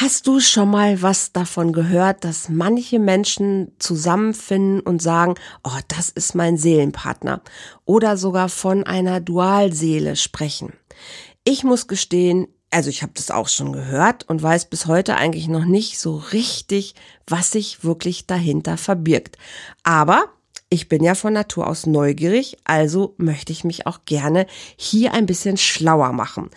Hast du schon mal was davon gehört, dass manche Menschen zusammenfinden und sagen, oh, das ist mein Seelenpartner oder sogar von einer Dualseele sprechen? Ich muss gestehen, also ich habe das auch schon gehört und weiß bis heute eigentlich noch nicht so richtig, was sich wirklich dahinter verbirgt. Aber ich bin ja von Natur aus neugierig, also möchte ich mich auch gerne hier ein bisschen schlauer machen.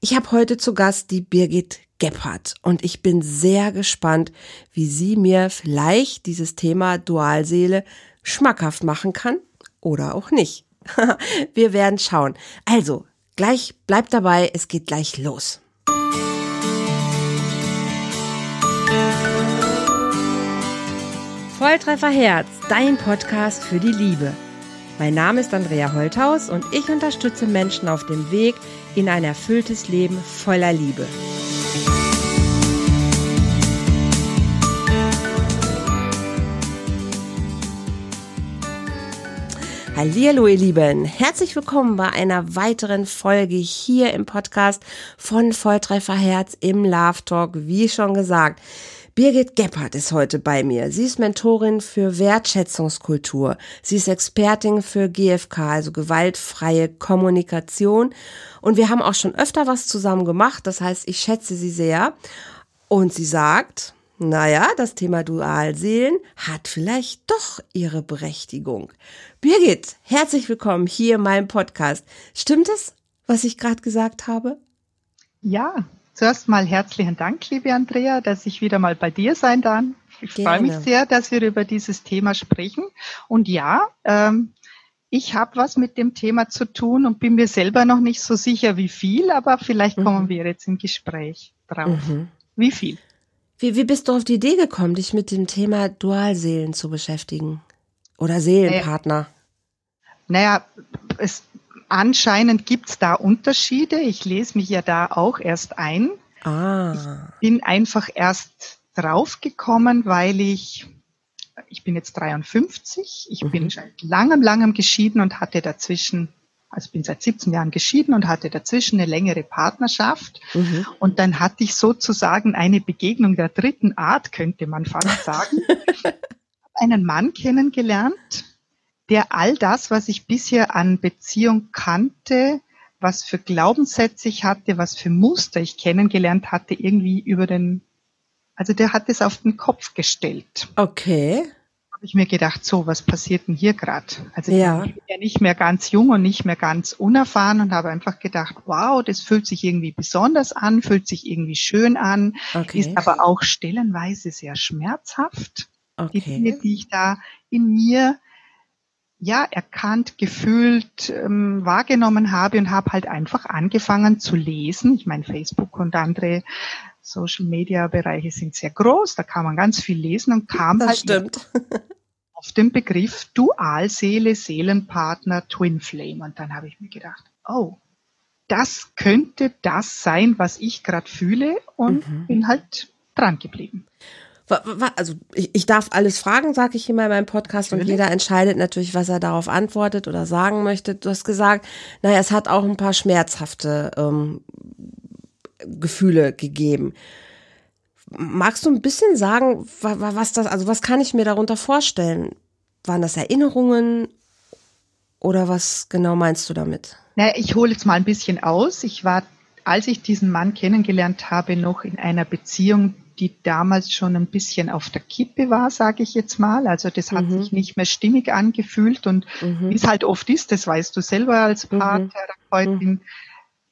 Ich habe heute zu Gast die Birgit Gebhardt und ich bin sehr gespannt, wie sie mir vielleicht dieses Thema Dualseele schmackhaft machen kann oder auch nicht. Wir werden schauen. Also, gleich bleibt dabei, es geht gleich los. Volltreffer Herz, dein Podcast für die Liebe. Mein Name ist Andrea Holthaus und ich unterstütze Menschen auf dem Weg in ein erfülltes Leben voller Liebe. Hallo ihr Lieben, herzlich willkommen bei einer weiteren Folge hier im Podcast von Volltreffer Herz im Love Talk, wie schon gesagt. Birgit Gebhardt ist heute bei mir. Sie ist Mentorin für Wertschätzungskultur. Sie ist Expertin für GFK, also gewaltfreie Kommunikation. Und wir haben auch schon öfter was zusammen gemacht. Das heißt, ich schätze sie sehr. Und sie sagt, naja, das Thema Dualseelen hat vielleicht doch ihre Berechtigung. Birgit, herzlich willkommen hier in meinem Podcast. Stimmt es, was ich gerade gesagt habe? Ja, Zuerst mal herzlichen Dank, liebe Andrea, dass ich wieder mal bei dir sein darf. Ich freue mich sehr, dass wir über dieses Thema sprechen. Und ja, ähm, ich habe was mit dem Thema zu tun und bin mir selber noch nicht so sicher, wie viel, aber vielleicht mhm. kommen wir jetzt im Gespräch drauf. Mhm. Wie viel? Wie, wie bist du auf die Idee gekommen, dich mit dem Thema Dualseelen zu beschäftigen? Oder Seelenpartner? Naja, naja es anscheinend gibt's da Unterschiede. Ich lese mich ja da auch erst ein. Ah. Ich bin einfach erst draufgekommen, weil ich, ich bin jetzt 53, ich mhm. bin seit langem, langem geschieden und hatte dazwischen also bin seit 17 Jahren geschieden und hatte dazwischen eine längere Partnerschaft. Mhm. Und dann hatte ich sozusagen eine Begegnung der dritten Art, könnte man fast sagen. einen Mann kennengelernt, der all das, was ich bisher an Beziehung kannte, was für Glaubenssätze ich hatte, was für Muster ich kennengelernt hatte, irgendwie über den, also der hat es auf den Kopf gestellt. Okay. Habe ich mir gedacht, so, was passiert denn hier gerade? Also ja. ich bin ja nicht mehr ganz jung und nicht mehr ganz unerfahren und habe einfach gedacht, wow, das fühlt sich irgendwie besonders an, fühlt sich irgendwie schön an, okay. ist aber auch stellenweise sehr schmerzhaft. Okay. Die Dinge, die ich da in mir ja erkannt, gefühlt, ähm, wahrgenommen habe und habe halt einfach angefangen zu lesen. Ich meine, Facebook und andere Social Media Bereiche sind sehr groß, da kann man ganz viel lesen und kam das halt stimmt. auf den Begriff Dualseele, Seelenpartner, Twin Flame. Und dann habe ich mir gedacht, oh, das könnte das sein, was ich gerade fühle und mhm. bin halt dran geblieben also ich, ich darf alles fragen, sage ich immer in meinem Podcast und jeder entscheidet natürlich, was er darauf antwortet oder sagen möchte. Du hast gesagt, naja, es hat auch ein paar schmerzhafte ähm, Gefühle gegeben. Magst du ein bisschen sagen, was das, also was kann ich mir darunter vorstellen? Waren das Erinnerungen oder was genau meinst du damit? Naja, ich hole jetzt mal ein bisschen aus. Ich war, als ich diesen Mann kennengelernt habe, noch in einer Beziehung, die damals schon ein bisschen auf der Kippe war, sage ich jetzt mal. Also das hat mhm. sich nicht mehr stimmig angefühlt und mhm. wie es halt oft ist, das weißt du selber als mhm. Paartherapeutin, mhm.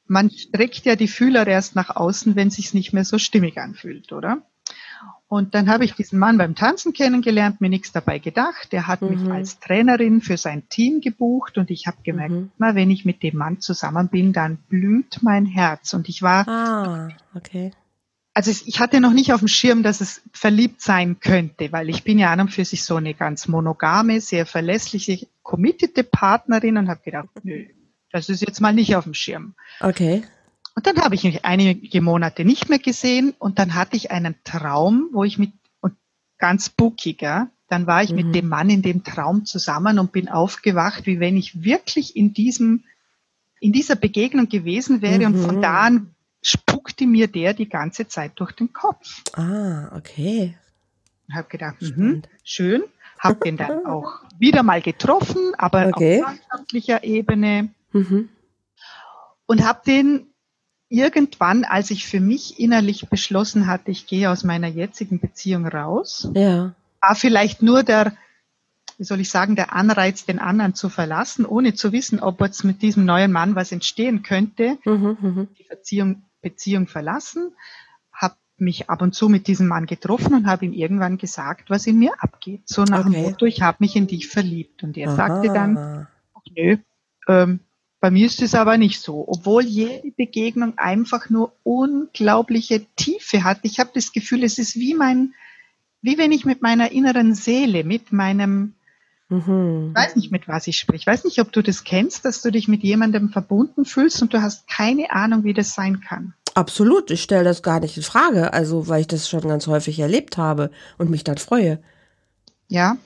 man streckt ja die Fühler erst nach außen, wenn sich's nicht mehr so stimmig anfühlt, oder? Und dann habe ich diesen Mann beim Tanzen kennengelernt, mir nichts dabei gedacht. Der hat mich mhm. als Trainerin für sein Team gebucht und ich habe gemerkt, mhm. immer wenn ich mit dem Mann zusammen bin, dann blüht mein Herz. Und ich war ah, okay also ich hatte noch nicht auf dem Schirm, dass es verliebt sein könnte, weil ich bin ja an und für sich so eine ganz monogame, sehr verlässliche, committete Partnerin und habe gedacht, nö, das ist jetzt mal nicht auf dem Schirm. Okay. Und dann habe ich mich einige Monate nicht mehr gesehen und dann hatte ich einen Traum, wo ich mit, und ganz bookiger, dann war ich mhm. mit dem Mann in dem Traum zusammen und bin aufgewacht, wie wenn ich wirklich in diesem, in dieser Begegnung gewesen wäre mhm. und von mhm. da an spuckte mir der die ganze Zeit durch den Kopf. Ah, okay. Ich habe gedacht, mh, schön. Habe den dann auch wieder mal getroffen, aber okay. auf freundschaftlicher Ebene. Mhm. Und habe den irgendwann, als ich für mich innerlich beschlossen hatte, ich gehe aus meiner jetzigen Beziehung raus, ja. war vielleicht nur der, wie soll ich sagen, der Anreiz, den anderen zu verlassen, ohne zu wissen, ob jetzt mit diesem neuen Mann was entstehen könnte, mhm, mhm. die Beziehung, Beziehung verlassen, habe mich ab und zu mit diesem Mann getroffen und habe ihm irgendwann gesagt, was in mir abgeht. So nach okay. dem Motto, ich habe mich in dich verliebt. Und er Aha. sagte dann, ach nö, ähm, bei mir ist es aber nicht so, obwohl jede Begegnung einfach nur unglaubliche Tiefe hat. Ich habe das Gefühl, es ist wie mein, wie wenn ich mit meiner inneren Seele, mit meinem, mhm. ich weiß nicht, mit was ich spreche. Ich weiß nicht, ob du das kennst, dass du dich mit jemandem verbunden fühlst und du hast keine Ahnung, wie das sein kann. Absolut, ich stelle das gar nicht in Frage, also weil ich das schon ganz häufig erlebt habe und mich dann freue. Ja.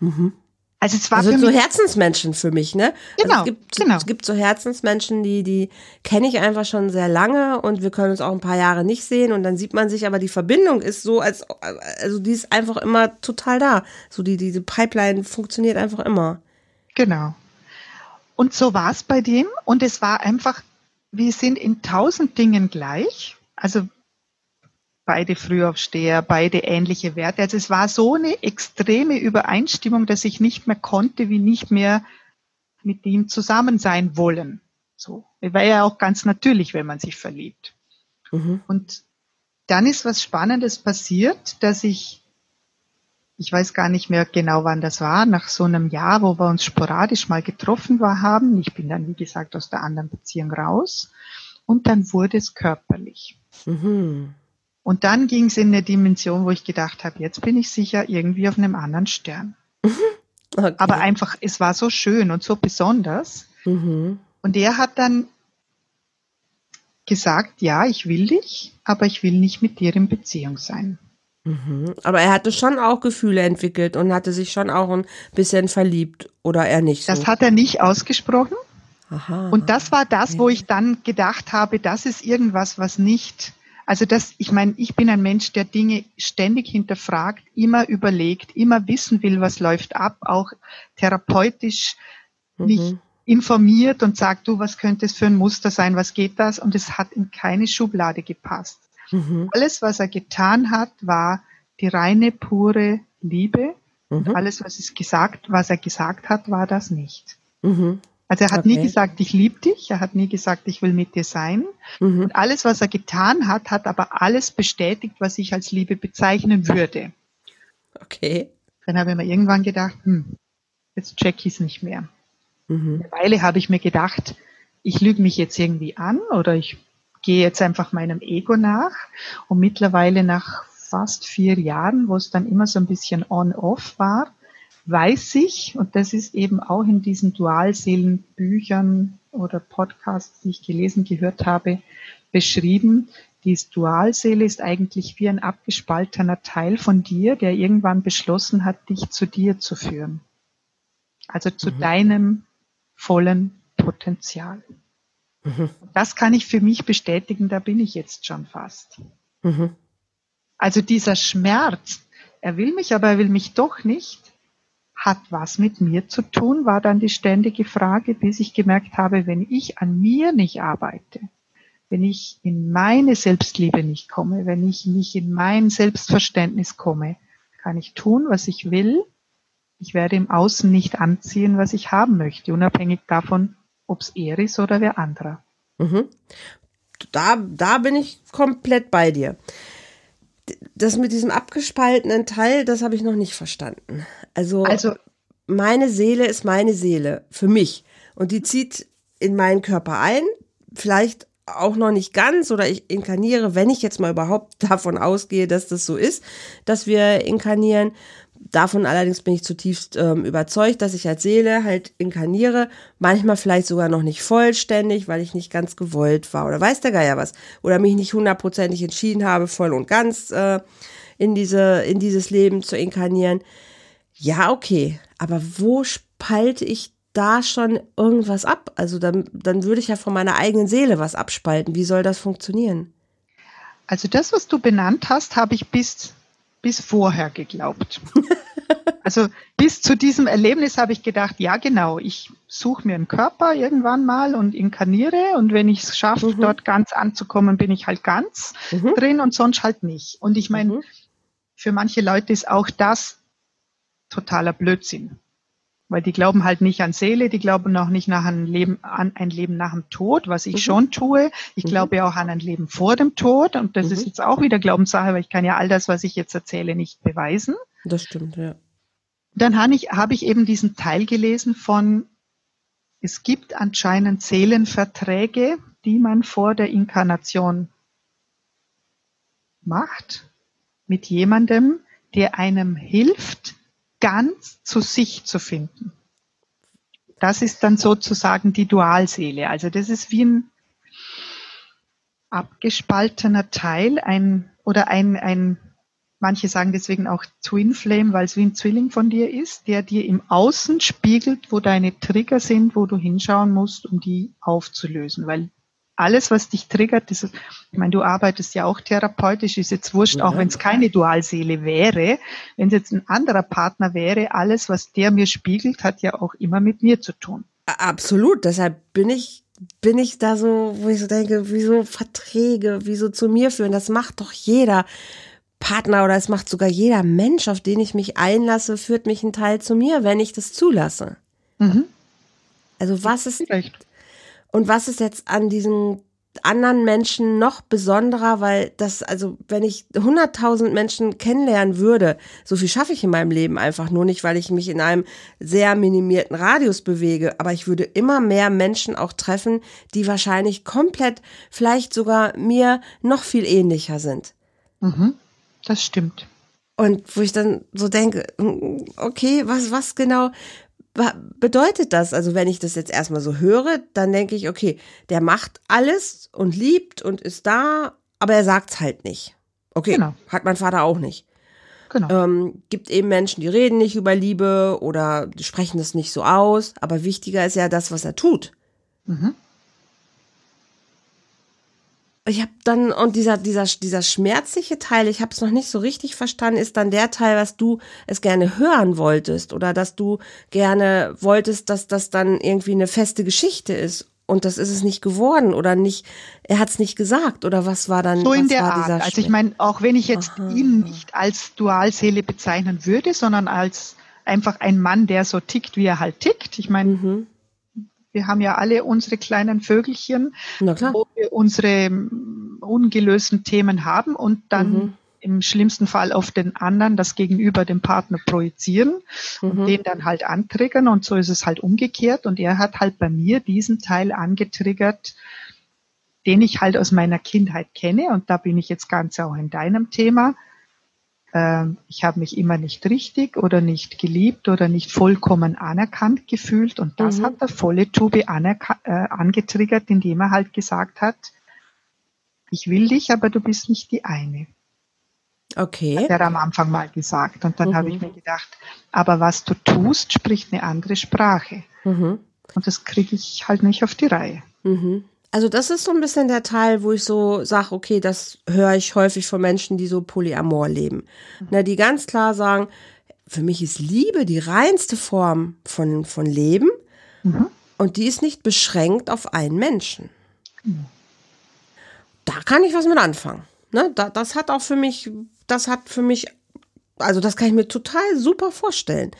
Mhm. Also es war also für so Herzensmenschen für mich, ne? Also genau, also es gibt, genau. Es gibt so Herzensmenschen, die die kenne ich einfach schon sehr lange und wir können uns auch ein paar Jahre nicht sehen und dann sieht man sich, aber die Verbindung ist so, als also die ist einfach immer total da. So die diese Pipeline funktioniert einfach immer. Genau. Und so war es bei dem und es war einfach, wir sind in tausend Dingen gleich. Also beide Frühaufsteher, beide ähnliche Werte. Also es war so eine extreme Übereinstimmung, dass ich nicht mehr konnte, wie nicht mehr mit ihm zusammen sein wollen. So. War ja auch ganz natürlich, wenn man sich verliebt. Mhm. Und dann ist was Spannendes passiert, dass ich, ich weiß gar nicht mehr genau, wann das war, nach so einem Jahr, wo wir uns sporadisch mal getroffen war, haben. Ich bin dann, wie gesagt, aus der anderen Beziehung raus. Und dann wurde es körperlich. Mhm. Und dann ging es in eine Dimension, wo ich gedacht habe, jetzt bin ich sicher irgendwie auf einem anderen Stern. Okay. Aber einfach, es war so schön und so besonders. Mhm. Und er hat dann gesagt, ja, ich will dich, aber ich will nicht mit dir in Beziehung sein. Mhm. Aber er hatte schon auch Gefühle entwickelt und hatte sich schon auch ein bisschen verliebt oder er nicht so? Das hat er nicht ausgesprochen. Aha. Und das war das, wo ich dann gedacht habe, das ist irgendwas, was nicht also das, ich meine, ich bin ein Mensch, der Dinge ständig hinterfragt, immer überlegt, immer wissen will, was läuft ab, auch therapeutisch mhm. mich informiert und sagt, du, was könnte es für ein Muster sein, was geht das? Und es hat in keine Schublade gepasst. Mhm. Alles, was er getan hat, war die reine, pure Liebe. Mhm. Und alles, was es gesagt, was er gesagt hat, war das nicht. Mhm. Also er hat okay. nie gesagt, ich liebe dich, er hat nie gesagt, ich will mit dir sein. Mhm. Und alles, was er getan hat, hat aber alles bestätigt, was ich als Liebe bezeichnen würde. Okay. Dann habe ich mir irgendwann gedacht, hm, jetzt check ich es nicht mehr. Mhm. Eine Weile habe ich mir gedacht, ich lüge mich jetzt irgendwie an oder ich gehe jetzt einfach meinem Ego nach. Und mittlerweile nach fast vier Jahren, wo es dann immer so ein bisschen on-off war, weiß ich, und das ist eben auch in diesen Dualseelenbüchern oder Podcasts, die ich gelesen, gehört habe, beschrieben, die Dualseele ist eigentlich wie ein abgespaltener Teil von dir, der irgendwann beschlossen hat, dich zu dir zu führen. Also zu mhm. deinem vollen Potenzial. Mhm. Das kann ich für mich bestätigen, da bin ich jetzt schon fast. Mhm. Also dieser Schmerz, er will mich, aber er will mich doch nicht, hat was mit mir zu tun, war dann die ständige Frage, bis ich gemerkt habe, wenn ich an mir nicht arbeite, wenn ich in meine Selbstliebe nicht komme, wenn ich nicht in mein Selbstverständnis komme, kann ich tun, was ich will. Ich werde im Außen nicht anziehen, was ich haben möchte, unabhängig davon, ob es er ist oder wer anderer. Mhm. Da, da bin ich komplett bei dir das mit diesem abgespaltenen Teil, das habe ich noch nicht verstanden. Also, also meine Seele ist meine Seele für mich und die zieht in meinen Körper ein, vielleicht auch noch nicht ganz oder ich inkarniere, wenn ich jetzt mal überhaupt davon ausgehe, dass das so ist, dass wir inkarnieren. Davon allerdings bin ich zutiefst ähm, überzeugt, dass ich als Seele halt inkarniere, manchmal vielleicht sogar noch nicht vollständig, weil ich nicht ganz gewollt war oder weiß der Geier was oder mich nicht hundertprozentig entschieden habe, voll und ganz äh, in diese in dieses Leben zu inkarnieren. Ja, okay, aber wo spalte ich da schon irgendwas ab? Also dann dann würde ich ja von meiner eigenen Seele was abspalten. Wie soll das funktionieren? Also das, was du benannt hast, habe ich bis, bis vorher geglaubt. also bis zu diesem Erlebnis habe ich gedacht, ja genau, ich suche mir einen Körper irgendwann mal und inkarniere und wenn ich es schaffe, mhm. dort ganz anzukommen, bin ich halt ganz mhm. drin und sonst halt nicht. Und ich meine, mhm. für manche Leute ist auch das totaler Blödsinn weil die glauben halt nicht an Seele, die glauben auch nicht nach ein Leben, an ein Leben nach dem Tod, was ich mhm. schon tue. Ich mhm. glaube auch an ein Leben vor dem Tod und das mhm. ist jetzt auch wieder Glaubenssache, weil ich kann ja all das, was ich jetzt erzähle, nicht beweisen. Das stimmt, ja. Dann habe ich, habe ich eben diesen Teil gelesen von, es gibt anscheinend Seelenverträge, die man vor der Inkarnation macht mit jemandem, der einem hilft, ganz zu sich zu finden. Das ist dann sozusagen die Dualseele. Also das ist wie ein abgespaltener Teil, ein oder ein, ein manche sagen deswegen auch Twin Flame, weil es wie ein Zwilling von dir ist, der dir im Außen spiegelt, wo deine Trigger sind, wo du hinschauen musst, um die aufzulösen. Weil alles, was dich triggert, das ist, ich meine, du arbeitest ja auch therapeutisch, ist jetzt wurscht, ja. auch wenn es keine Dualseele wäre. Wenn es jetzt ein anderer Partner wäre, alles, was der mir spiegelt, hat ja auch immer mit mir zu tun. Absolut, deshalb bin ich bin ich da so, wo ich so denke, wieso Verträge, wieso zu mir führen, das macht doch jeder Partner oder es macht sogar jeder Mensch, auf den ich mich einlasse, führt mich ein Teil zu mir, wenn ich das zulasse. Mhm. Also was ist, Vielleicht. Und was ist jetzt an diesem anderen Menschen noch besonderer, weil das, also wenn ich 100.000 Menschen kennenlernen würde, so viel schaffe ich in meinem Leben einfach nur nicht, weil ich mich in einem sehr minimierten Radius bewege, aber ich würde immer mehr Menschen auch treffen, die wahrscheinlich komplett, vielleicht sogar mir noch viel ähnlicher sind. Mhm, das stimmt. Und wo ich dann so denke, okay, was, was genau, bedeutet das? Also wenn ich das jetzt erstmal so höre, dann denke ich, okay, der macht alles und liebt und ist da, aber er sagt's halt nicht. Okay, genau. hat mein Vater auch nicht. Genau. Ähm, gibt eben Menschen, die reden nicht über Liebe oder die sprechen das nicht so aus, aber wichtiger ist ja das, was er tut. Mhm ich habe dann und dieser dieser dieser schmerzliche Teil, ich habe es noch nicht so richtig verstanden, ist dann der Teil, was du es gerne hören wolltest oder dass du gerne wolltest, dass das dann irgendwie eine feste Geschichte ist und das ist es nicht geworden oder nicht, er hat es nicht gesagt oder was war dann so in der Art. Also ich meine, auch wenn ich jetzt Aha. ihn nicht als Dualseele bezeichnen würde, sondern als einfach ein Mann, der so tickt, wie er halt tickt. Ich meine, mhm. Wir haben ja alle unsere kleinen Vögelchen, wo wir unsere mm, ungelösten Themen haben und dann mhm. im schlimmsten Fall auf den anderen, das Gegenüber dem Partner projizieren mhm. und den dann halt antriggern. Und so ist es halt umgekehrt. Und er hat halt bei mir diesen Teil angetriggert, den ich halt aus meiner Kindheit kenne. Und da bin ich jetzt ganz auch in deinem Thema ich habe mich immer nicht richtig oder nicht geliebt oder nicht vollkommen anerkannt gefühlt. Und das mhm. hat der volle Tube äh, angetriggert, indem er halt gesagt hat, ich will dich, aber du bist nicht die eine. Okay. Hat er am Anfang mal gesagt. Und dann mhm. habe ich mir gedacht, aber was du tust, spricht eine andere Sprache. Mhm. Und das kriege ich halt nicht auf die Reihe. Mhm. Also das ist so ein bisschen der Teil, wo ich so sage, okay, das höre ich häufig von Menschen, die so polyamor leben. Na, die ganz klar sagen, für mich ist Liebe die reinste Form von, von Leben mhm. und die ist nicht beschränkt auf einen Menschen. Mhm. Da kann ich was mit anfangen. Ne, da, das hat auch für mich, das hat für mich, also das kann ich mir total super vorstellen.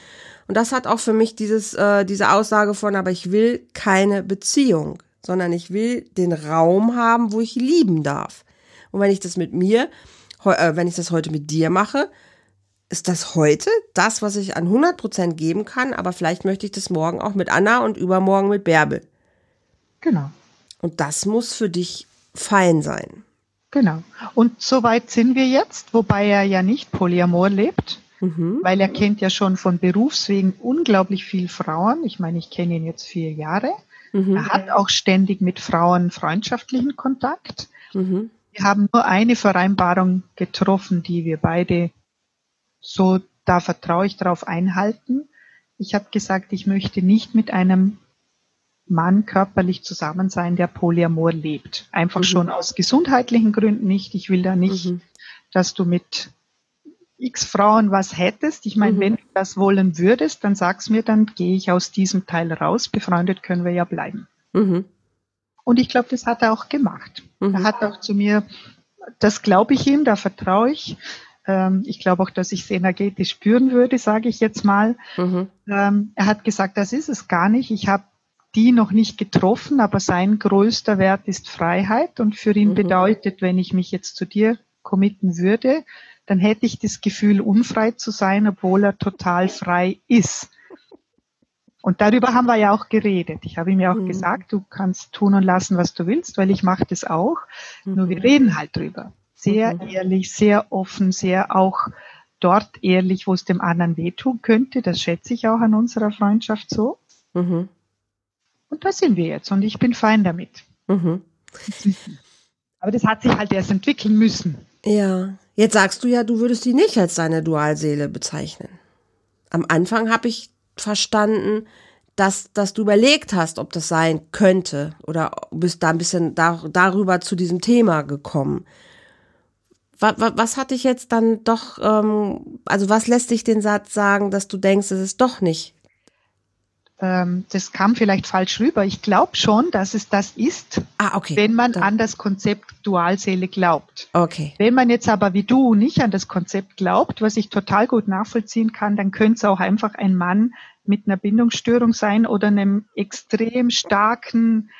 Und das hat auch für mich dieses, äh, diese Aussage von, aber ich will keine Beziehung sondern ich will den Raum haben, wo ich lieben darf. Und wenn ich das mit mir, äh, wenn ich das heute mit dir mache, ist das heute das, was ich an 100 Prozent geben kann, aber vielleicht möchte ich das morgen auch mit Anna und übermorgen mit Bärbel. Genau. Und das muss für dich fein sein. Genau. Und so weit sind wir jetzt, wobei er ja nicht Polyamor lebt, mhm. weil er kennt ja schon von Berufswegen unglaublich viel Frauen. Ich meine, ich kenne ihn jetzt vier Jahre. Mhm. Er hat auch ständig mit Frauen freundschaftlichen Kontakt. Mhm. Wir haben nur eine Vereinbarung getroffen, die wir beide so, da vertraue ich darauf einhalten. Ich habe gesagt, ich möchte nicht mit einem Mann körperlich zusammen sein, der Polyamor lebt. Einfach mhm. schon aus gesundheitlichen Gründen nicht. Ich will da nicht, mhm. dass du mit x Frauen was hättest. Ich meine, mhm. wenn du das wollen würdest, dann sag's mir, dann gehe ich aus diesem Teil raus. Befreundet können wir ja bleiben. Mhm. Und ich glaube, das hat er auch gemacht. Mhm. Er hat auch zu mir, das glaube ich ihm, da vertraue ich. Ähm, ich glaube auch, dass ich es energetisch spüren würde, sage ich jetzt mal. Mhm. Ähm, er hat gesagt, das ist es gar nicht. Ich habe die noch nicht getroffen, aber sein größter Wert ist Freiheit. Und für ihn mhm. bedeutet, wenn ich mich jetzt zu dir committen würde, dann hätte ich das Gefühl, unfrei zu sein, obwohl er total frei ist. Und darüber haben wir ja auch geredet. Ich habe ihm ja auch mhm. gesagt, du kannst tun und lassen, was du willst, weil ich mache das auch. Mhm. Nur wir mhm. reden halt drüber. Sehr mhm. ehrlich, sehr offen, sehr auch dort ehrlich, wo es dem anderen wehtun könnte. Das schätze ich auch an unserer Freundschaft so. Mhm. Und da sind wir jetzt und ich bin fein damit. Mhm. Aber das hat sich halt erst entwickeln müssen. Ja, Jetzt sagst du ja, du würdest sie nicht als deine Dualseele bezeichnen. Am Anfang habe ich verstanden, dass, dass du überlegt hast, ob das sein könnte oder bist da ein bisschen da, darüber zu diesem Thema gekommen. Was, was hat dich jetzt dann doch, ähm, also was lässt dich den Satz sagen, dass du denkst, es ist doch nicht ähm, das kam vielleicht falsch rüber. Ich glaube schon, dass es das ist, ah, okay. wenn man Dann. an das Konzept Dualseele glaubt. Okay. Wenn man jetzt aber wie du nicht an das Konzept glaubt, was ich total gut nachvollziehen kann, dann könnte es auch einfach ein Mann mit einer Bindungsstörung sein oder einem extrem starken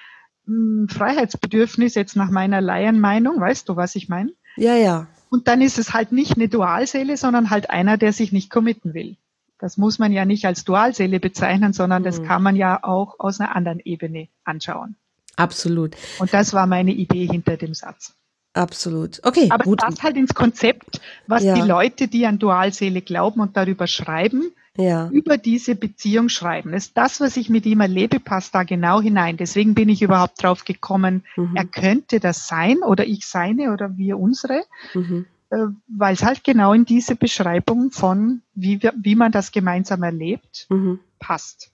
mh, hm, Freiheitsbedürfnis, jetzt nach meiner Laienmeinung. Weißt du, was ich meine? Ja, ja. Und dann ist es halt nicht eine Dualseele, sondern halt einer, der sich nicht committen will. Das muss man ja nicht als Dualseele bezeichnen, sondern das mhm. kann man ja auch aus einer anderen Ebene anschauen. Absolut. Und das war meine Idee hinter dem Satz. Absolut. Okay. Aber gut. passt halt ins Konzept, was ja. die Leute, die an Dualseele glauben und darüber schreiben, ja. über diese Beziehung schreiben. Das, ist das, was ich mit ihm erlebe, passt da genau hinein. Deswegen bin ich überhaupt drauf gekommen, mhm. er könnte das sein oder ich seine oder wir unsere. Mhm. Äh, weil es halt genau in diese Beschreibung von, wie, wir, wie man das gemeinsam erlebt, mhm. passt.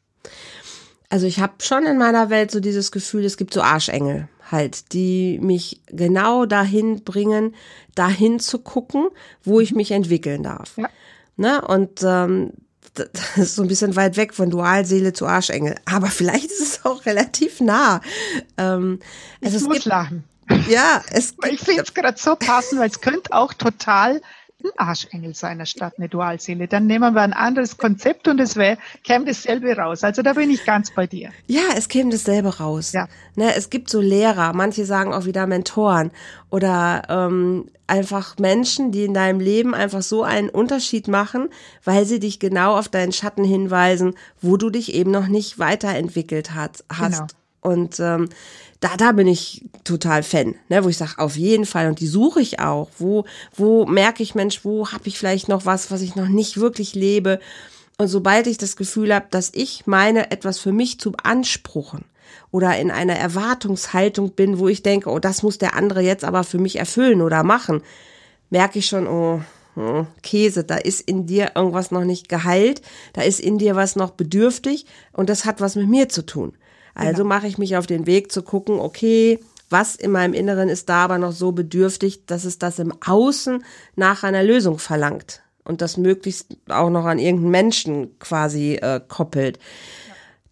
Also ich habe schon in meiner Welt so dieses Gefühl, es gibt so Arschengel halt, die mich genau dahin bringen, dahin zu gucken, wo ich mhm. mich entwickeln darf. Ja. Ne? Und ähm, das ist so ein bisschen weit weg von Dualseele zu Arschengel. Aber vielleicht ist es auch relativ nah. Ähm, also ich es muss gibt, lachen. Ja, es ich finde es gerade so passend, weil es könnte auch total ein Arschengel sein, statt eine Dualseele. Dann nehmen wir ein anderes Konzept und es wäre, käme dasselbe raus. Also da bin ich ganz bei dir. Ja, es käme dasselbe raus. Ja. Ne, es gibt so Lehrer, manche sagen auch wieder Mentoren oder ähm, einfach Menschen, die in deinem Leben einfach so einen Unterschied machen, weil sie dich genau auf deinen Schatten hinweisen, wo du dich eben noch nicht weiterentwickelt hat, hast. Genau. Und ähm, da, da bin ich total Fan, ne, wo ich sage, auf jeden Fall. Und die suche ich auch. Wo, wo merke ich, Mensch, wo habe ich vielleicht noch was, was ich noch nicht wirklich lebe? Und sobald ich das Gefühl habe, dass ich meine, etwas für mich zu beanspruchen oder in einer Erwartungshaltung bin, wo ich denke, oh, das muss der andere jetzt aber für mich erfüllen oder machen, merke ich schon, oh, hm, Käse, da ist in dir irgendwas noch nicht geheilt, da ist in dir was noch bedürftig und das hat was mit mir zu tun. Also genau. mache ich mich auf den Weg zu gucken, okay, was in meinem Inneren ist da aber noch so bedürftig, dass es das im Außen nach einer Lösung verlangt und das möglichst auch noch an irgendeinen Menschen quasi äh, koppelt.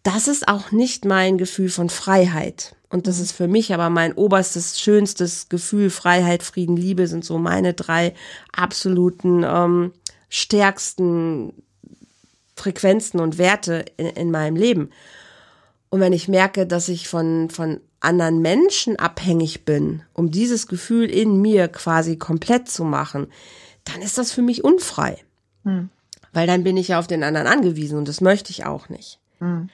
Das ist auch nicht mein Gefühl von Freiheit. Und das mhm. ist für mich aber mein oberstes, schönstes Gefühl. Freiheit, Frieden, Liebe sind so meine drei absoluten ähm, stärksten Frequenzen und Werte in, in meinem Leben. Und wenn ich merke, dass ich von, von anderen Menschen abhängig bin, um dieses Gefühl in mir quasi komplett zu machen, dann ist das für mich unfrei. Hm. Weil dann bin ich ja auf den anderen angewiesen und das möchte ich auch nicht. Hm.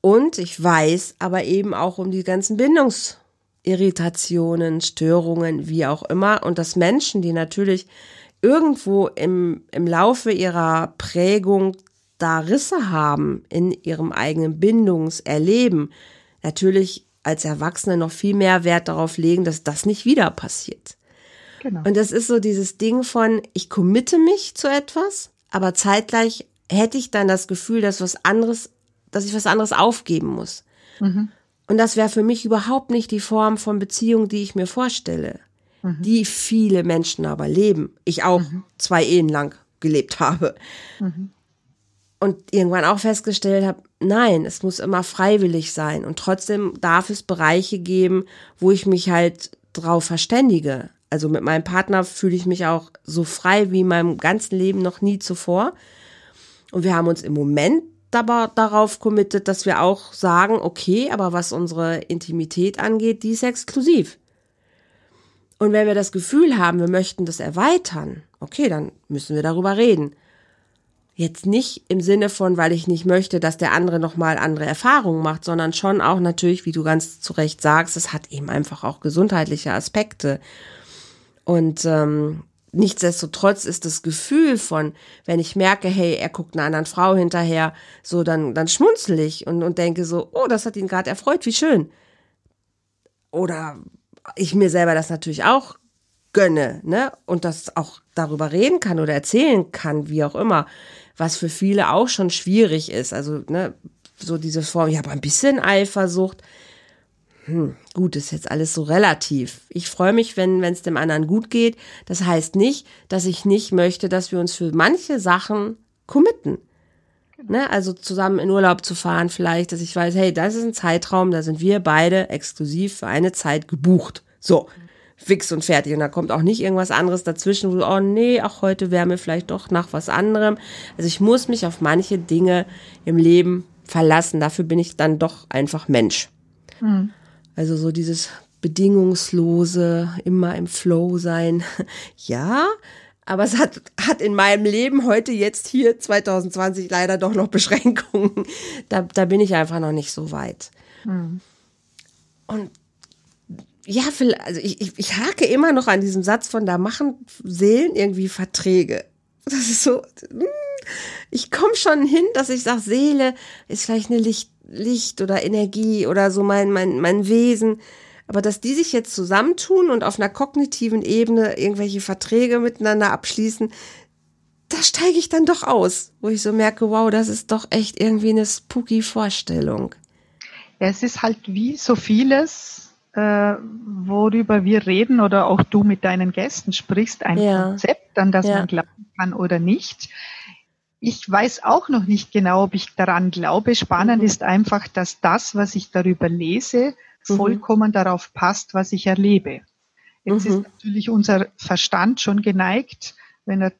Und ich weiß aber eben auch um die ganzen Bindungsirritationen, Störungen, wie auch immer. Und dass Menschen, die natürlich irgendwo im, im Laufe ihrer Prägung da Risse haben in ihrem eigenen Bindungserleben, natürlich als Erwachsene noch viel mehr Wert darauf legen, dass das nicht wieder passiert. Genau. Und das ist so dieses Ding von, ich committe mich zu etwas, aber zeitgleich hätte ich dann das Gefühl, dass was anderes, dass ich was anderes aufgeben muss. Mhm. Und das wäre für mich überhaupt nicht die Form von Beziehung, die ich mir vorstelle, mhm. die viele Menschen aber leben. Ich auch mhm. zwei Ehen lang gelebt habe. Mhm. Und irgendwann auch festgestellt habe, nein, es muss immer freiwillig sein. Und trotzdem darf es Bereiche geben, wo ich mich halt drauf verständige. Also mit meinem Partner fühle ich mich auch so frei wie in meinem ganzen Leben noch nie zuvor. Und wir haben uns im Moment aber darauf committet, dass wir auch sagen, okay, aber was unsere Intimität angeht, die ist exklusiv. Und wenn wir das Gefühl haben, wir möchten das erweitern, okay, dann müssen wir darüber reden. Jetzt nicht im Sinne von, weil ich nicht möchte, dass der andere nochmal andere Erfahrungen macht, sondern schon auch natürlich, wie du ganz zu Recht sagst, es hat eben einfach auch gesundheitliche Aspekte. Und ähm, nichtsdestotrotz ist das Gefühl von, wenn ich merke, hey, er guckt einer anderen Frau hinterher, so dann, dann schmunzel ich und, und denke so, oh, das hat ihn gerade erfreut, wie schön. Oder ich mir selber das natürlich auch gönne, ne? Und das auch darüber reden kann oder erzählen kann, wie auch immer, was für viele auch schon schwierig ist. Also, ne, so diese Form, ich habe ein bisschen Eifersucht. Hm, gut, ist jetzt alles so relativ. Ich freue mich, wenn es dem anderen gut geht. Das heißt nicht, dass ich nicht möchte, dass wir uns für manche Sachen committen. Ne, also zusammen in Urlaub zu fahren, vielleicht, dass ich weiß, hey, das ist ein Zeitraum, da sind wir beide exklusiv für eine Zeit gebucht. So, fix und fertig. Und da kommt auch nicht irgendwas anderes dazwischen, wo du, oh nee, auch heute wäre mir vielleicht doch nach was anderem. Also ich muss mich auf manche Dinge im Leben verlassen. Dafür bin ich dann doch einfach Mensch. Mhm. Also so dieses bedingungslose, immer im Flow sein. Ja, aber es hat, hat in meinem Leben heute jetzt hier 2020 leider doch noch Beschränkungen. Da, da bin ich einfach noch nicht so weit. Mhm. Und ja, also ich, ich, ich hake immer noch an diesem Satz von, da machen Seelen irgendwie Verträge. Das ist so, hm, ich komme schon hin, dass ich sage, Seele ist vielleicht eine Licht, Licht oder Energie oder so mein, mein, mein Wesen. Aber dass die sich jetzt zusammentun und auf einer kognitiven Ebene irgendwelche Verträge miteinander abschließen, da steige ich dann doch aus, wo ich so merke, wow, das ist doch echt irgendwie eine spooky Vorstellung. Ja, es ist halt wie so vieles, worüber wir reden oder auch du mit deinen Gästen sprichst, ein ja. Konzept, an das ja. man glauben kann oder nicht. Ich weiß auch noch nicht genau, ob ich daran glaube. Spannend mhm. ist einfach, dass das, was ich darüber lese, mhm. vollkommen darauf passt, was ich erlebe. Jetzt mhm. ist natürlich unser Verstand schon geneigt, wenn er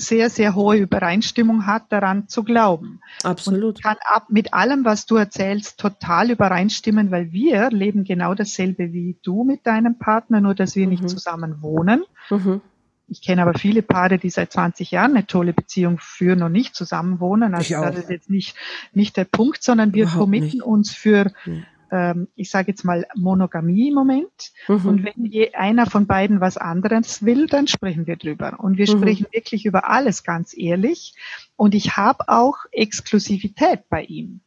sehr, sehr hohe Übereinstimmung hat, daran zu glauben. Absolut. Und kann ab mit allem, was du erzählst, total übereinstimmen, weil wir leben genau dasselbe wie du mit deinem Partner, nur dass wir mhm. nicht zusammen wohnen. Mhm. Ich kenne aber viele Paare, die seit 20 Jahren eine tolle Beziehung führen und nicht zusammen wohnen. Also das ist jetzt nicht, nicht der Punkt, sondern wir Überhaupt committen nicht. uns für mhm ähm, ich sage jetzt mal Monogamie im Moment. Mhm. Und wenn je einer von beiden was anderes will, dann sprechen wir drüber. Und wir mhm. sprechen wirklich über alles ganz ehrlich. Und ich habe auch Exklusivität bei ihm.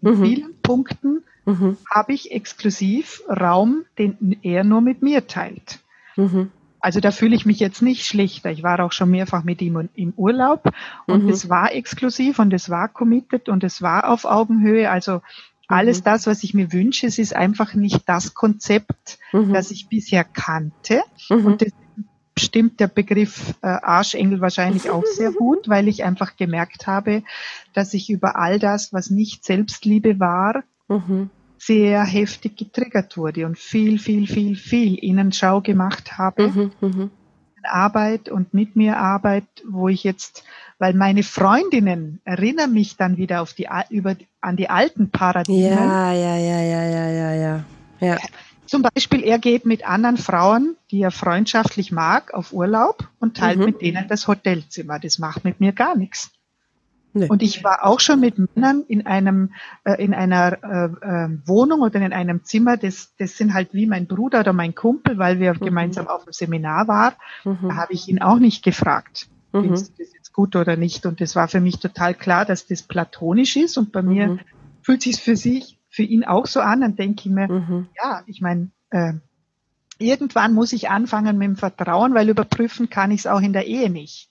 In mhm. vielen Punkten mhm. habe ich exklusiv Raum, den er nur mit mir teilt. Mhm. Also da fühle ich mich jetzt nicht schlechter. Ich war auch schon mehrfach mit ihm im Urlaub und mhm. es war exklusiv und es war committed und es war auf Augenhöhe. Also alles mhm. das, was ich mir wünsche, es ist einfach nicht das Konzept, mhm. das ich bisher kannte. Mhm. Und das stimmt der Begriff äh, Arschengel wahrscheinlich auch sehr gut, weil ich einfach gemerkt habe, dass ich über all das, was nicht Selbstliebe war, mhm. sehr heftig getriggert wurde und viel, viel, viel, viel Innenschau gemacht habe. Mhm. mhm. Arbeit und mit mir Arbeit, wo ich jetzt weil meine Freundinnen erinnern mich dann wieder auf die, über, an die alten Paradigmen. Ja, ja, ja, ja, ja, ja, ja. ja. Zum Beispiel, er geht mit anderen Frauen, die er freundschaftlich mag, auf Urlaub und teilt mhm. mit denen das Hotelzimmer. Das macht mit mir gar nichts. Nee. Und ich war auch schon mit Männern in einem äh, in einer äh, äh, Wohnung oder in einem Zimmer. Das das sind halt wie mein Bruder oder mein Kumpel, weil wir mhm. gemeinsam auf dem Seminar waren. Mhm. Da habe ich ihn auch nicht gefragt. Mhm. Findest du das gut oder nicht? Und das war für mich total klar, dass das platonisch ist. Und bei mhm. mir fühlt sich für sich, für ihn auch so an. Dann denke ich mir, mhm. ja, ich meine, äh, irgendwann muss ich anfangen mit dem Vertrauen, weil überprüfen kann ich es auch in der Ehe nicht.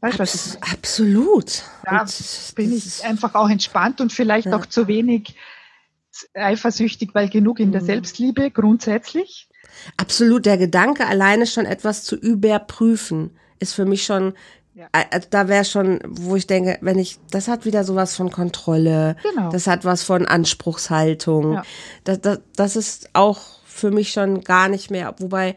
Weißt, Abs absolut. Da und bin ich einfach auch entspannt und vielleicht ja. auch zu wenig eifersüchtig, weil genug in der mhm. Selbstliebe grundsätzlich. Absolut, der Gedanke, alleine schon etwas zu überprüfen, ist für mich schon ja. Also da wäre schon, wo ich denke, wenn ich, das hat wieder sowas von Kontrolle, genau. das hat was von Anspruchshaltung. Ja. Das, das, das ist auch für mich schon gar nicht mehr, wobei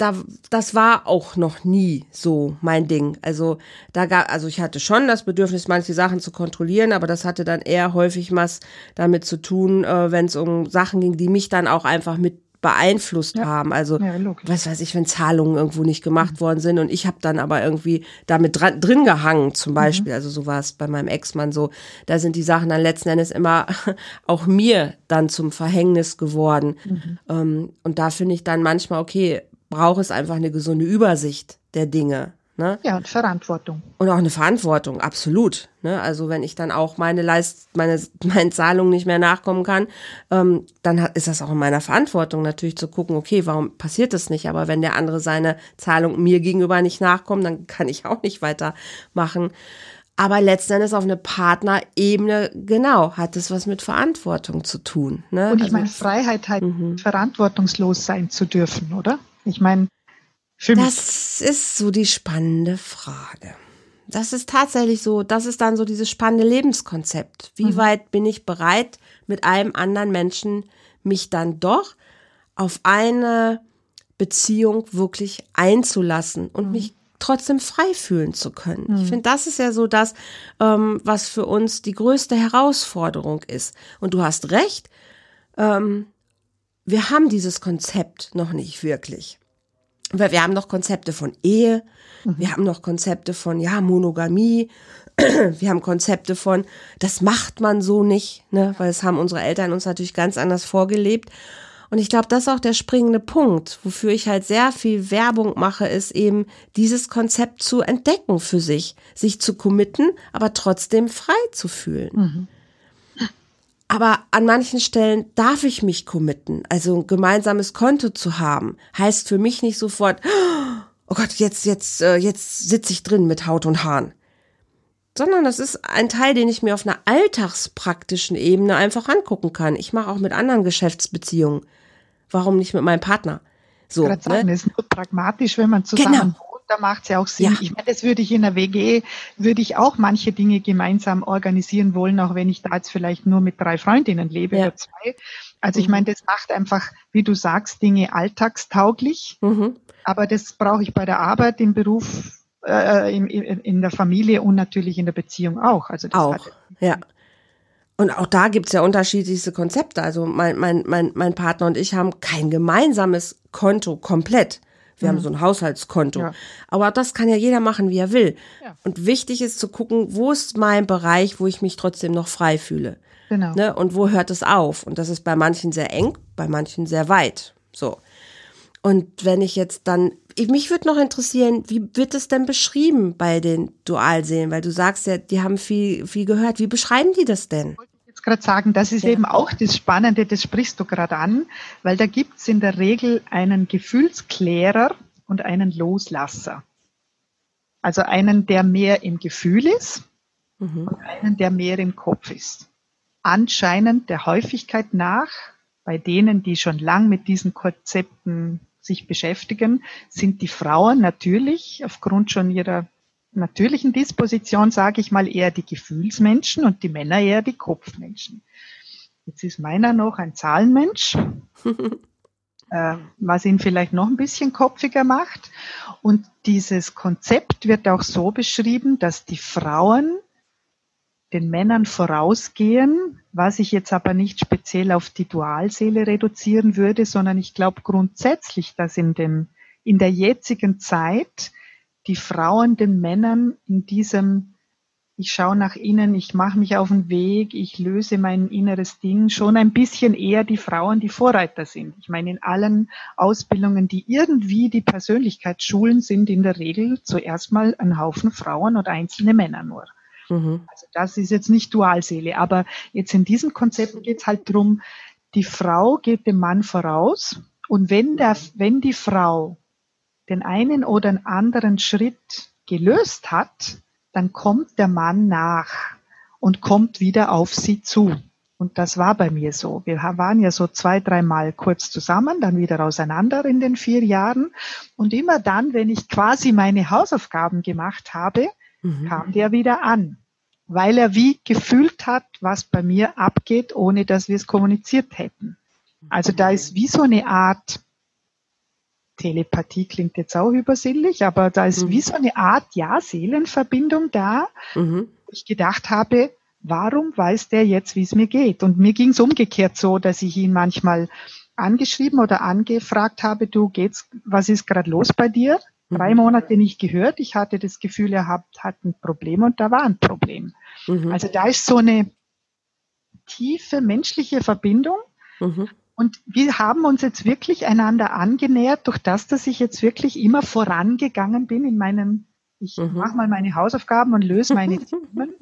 da, das war auch noch nie so mein Ding. Also da gab, also ich hatte schon das Bedürfnis, manche Sachen zu kontrollieren, aber das hatte dann eher häufig was damit zu tun, äh, wenn es um Sachen ging, die mich dann auch einfach mit beeinflusst ja. haben. Also ja, was weiß ich, wenn Zahlungen irgendwo nicht gemacht mhm. worden sind und ich habe dann aber irgendwie damit dran, drin gehangen, zum Beispiel. Mhm. Also so war es bei meinem Ex-Mann so. Da sind die Sachen dann letzten Endes immer auch mir dann zum Verhängnis geworden. Mhm. Ähm, und da finde ich dann manchmal, okay, braucht es einfach eine gesunde Übersicht der Dinge. Ne? Ja, und Verantwortung. Und auch eine Verantwortung, absolut. Ne? Also wenn ich dann auch meine Leist, meine, meinen Zahlungen nicht mehr nachkommen kann, ähm, dann hat, ist das auch in meiner Verantwortung natürlich zu gucken, okay, warum passiert das nicht? Aber wenn der andere seine Zahlung mir gegenüber nicht nachkommt, dann kann ich auch nicht weitermachen. Aber letzten Endes auf eine Partnerebene, genau, hat es was mit Verantwortung zu tun. Ne? Und ich also, meine, Freiheit halt, mhm. verantwortungslos sein zu dürfen, oder? Ich meine, für das ist so die spannende Frage. Das ist tatsächlich so, das ist dann so dieses spannende Lebenskonzept. Wie mhm. weit bin ich bereit, mit einem anderen Menschen mich dann doch auf eine Beziehung wirklich einzulassen und mhm. mich trotzdem frei fühlen zu können. Mhm. Ich finde, das ist ja so das, ähm, was für uns die größte Herausforderung ist. Und du hast recht, ähm, wir haben dieses Konzept noch nicht wirklich. Weil wir haben noch Konzepte von Ehe, wir haben noch Konzepte von, ja, Monogamie, wir haben Konzepte von, das macht man so nicht, ne, weil es haben unsere Eltern uns natürlich ganz anders vorgelebt. Und ich glaube, das ist auch der springende Punkt, wofür ich halt sehr viel Werbung mache, ist eben dieses Konzept zu entdecken für sich, sich zu committen, aber trotzdem frei zu fühlen. Mhm. Aber an manchen Stellen darf ich mich committen. Also ein gemeinsames Konto zu haben, heißt für mich nicht sofort, oh Gott, jetzt, jetzt, äh, jetzt sitze ich drin mit Haut und Haaren. Sondern das ist ein Teil, den ich mir auf einer alltagspraktischen Ebene einfach angucken kann. Ich mache auch mit anderen Geschäftsbeziehungen. Warum nicht mit meinem Partner? So, ich sagen, ne? ist nur pragmatisch, wenn man zusammen genau da macht es ja auch Sinn. Ja. Ich meine, das würde ich in der WG, würde ich auch manche Dinge gemeinsam organisieren wollen, auch wenn ich da jetzt vielleicht nur mit drei Freundinnen lebe ja. oder zwei. Also ich mhm. meine, das macht einfach, wie du sagst, Dinge alltagstauglich. Mhm. Aber das brauche ich bei der Arbeit, im Beruf, äh, in, in, der Familie und natürlich in der Beziehung auch. Also das auch, ja. Und auch da gibt's ja unterschiedlichste Konzepte. Also mein, mein, mein, mein Partner und ich haben kein gemeinsames Konto komplett. Wir mhm. haben so ein Haushaltskonto. Ja. Aber das kann ja jeder machen, wie er will. Ja. Und wichtig ist zu gucken, wo ist mein Bereich, wo ich mich trotzdem noch frei fühle. Genau. Ne? Und wo hört es auf? Und das ist bei manchen sehr eng, bei manchen sehr weit. So. Und wenn ich jetzt dann, mich würde noch interessieren, wie wird es denn beschrieben bei den Dualseelen? Weil du sagst ja, die haben viel, viel gehört. Wie beschreiben die das denn? Gerade sagen, das ist ja. eben auch das Spannende, das sprichst du gerade an, weil da gibt es in der Regel einen Gefühlsklärer und einen Loslasser. Also einen, der mehr im Gefühl ist mhm. und einen, der mehr im Kopf ist. Anscheinend der Häufigkeit nach, bei denen, die schon lang mit diesen Konzepten sich beschäftigen, sind die Frauen natürlich aufgrund schon ihrer natürlichen Disposition, sage ich mal, eher die Gefühlsmenschen und die Männer eher die Kopfmenschen. Jetzt ist meiner noch ein Zahlenmensch, äh, was ihn vielleicht noch ein bisschen kopfiger macht. Und dieses Konzept wird auch so beschrieben, dass die Frauen den Männern vorausgehen, was ich jetzt aber nicht speziell auf die Dualseele reduzieren würde, sondern ich glaube grundsätzlich, dass in dem, in der jetzigen Zeit die Frauen den Männern in diesem ich schaue nach innen, ich mache mich auf den Weg, ich löse mein inneres Ding, schon ein bisschen eher die Frauen, die Vorreiter sind. Ich meine, in allen Ausbildungen, die irgendwie die Persönlichkeit schulen, sind in der Regel zuerst mal ein Haufen Frauen oder einzelne Männer nur. Mhm. Also das ist jetzt nicht Dualseele, aber jetzt in diesem Konzept geht es halt drum, die Frau geht dem Mann voraus und wenn, der, wenn die Frau den einen oder anderen Schritt gelöst hat, dann kommt der Mann nach und kommt wieder auf sie zu. Und das war bei mir so. Wir waren ja so zwei, dreimal kurz zusammen, dann wieder auseinander in den vier Jahren. Und immer dann, wenn ich quasi meine Hausaufgaben gemacht habe, mhm. kam der wieder an, weil er wie gefühlt hat, was bei mir abgeht, ohne dass wir es kommuniziert hätten. Also da ist wie so eine Art Telepathie klingt jetzt auch übersinnlich, aber da ist mhm. wie so eine Art, ja, Seelenverbindung da. Mhm. Ich gedacht habe, warum weiß der jetzt, wie es mir geht? Und mir ging es umgekehrt so, dass ich ihn manchmal angeschrieben oder angefragt habe, du geht's, was ist gerade los bei dir? Mhm. Drei Monate nicht gehört. Ich hatte das Gefühl, er hat, hat ein Problem und da war ein Problem. Mhm. Also da ist so eine tiefe menschliche Verbindung. Mhm. Und wir haben uns jetzt wirklich einander angenähert, durch das, dass ich jetzt wirklich immer vorangegangen bin in meinem, ich mhm. mache mal meine Hausaufgaben und löse meine Themen.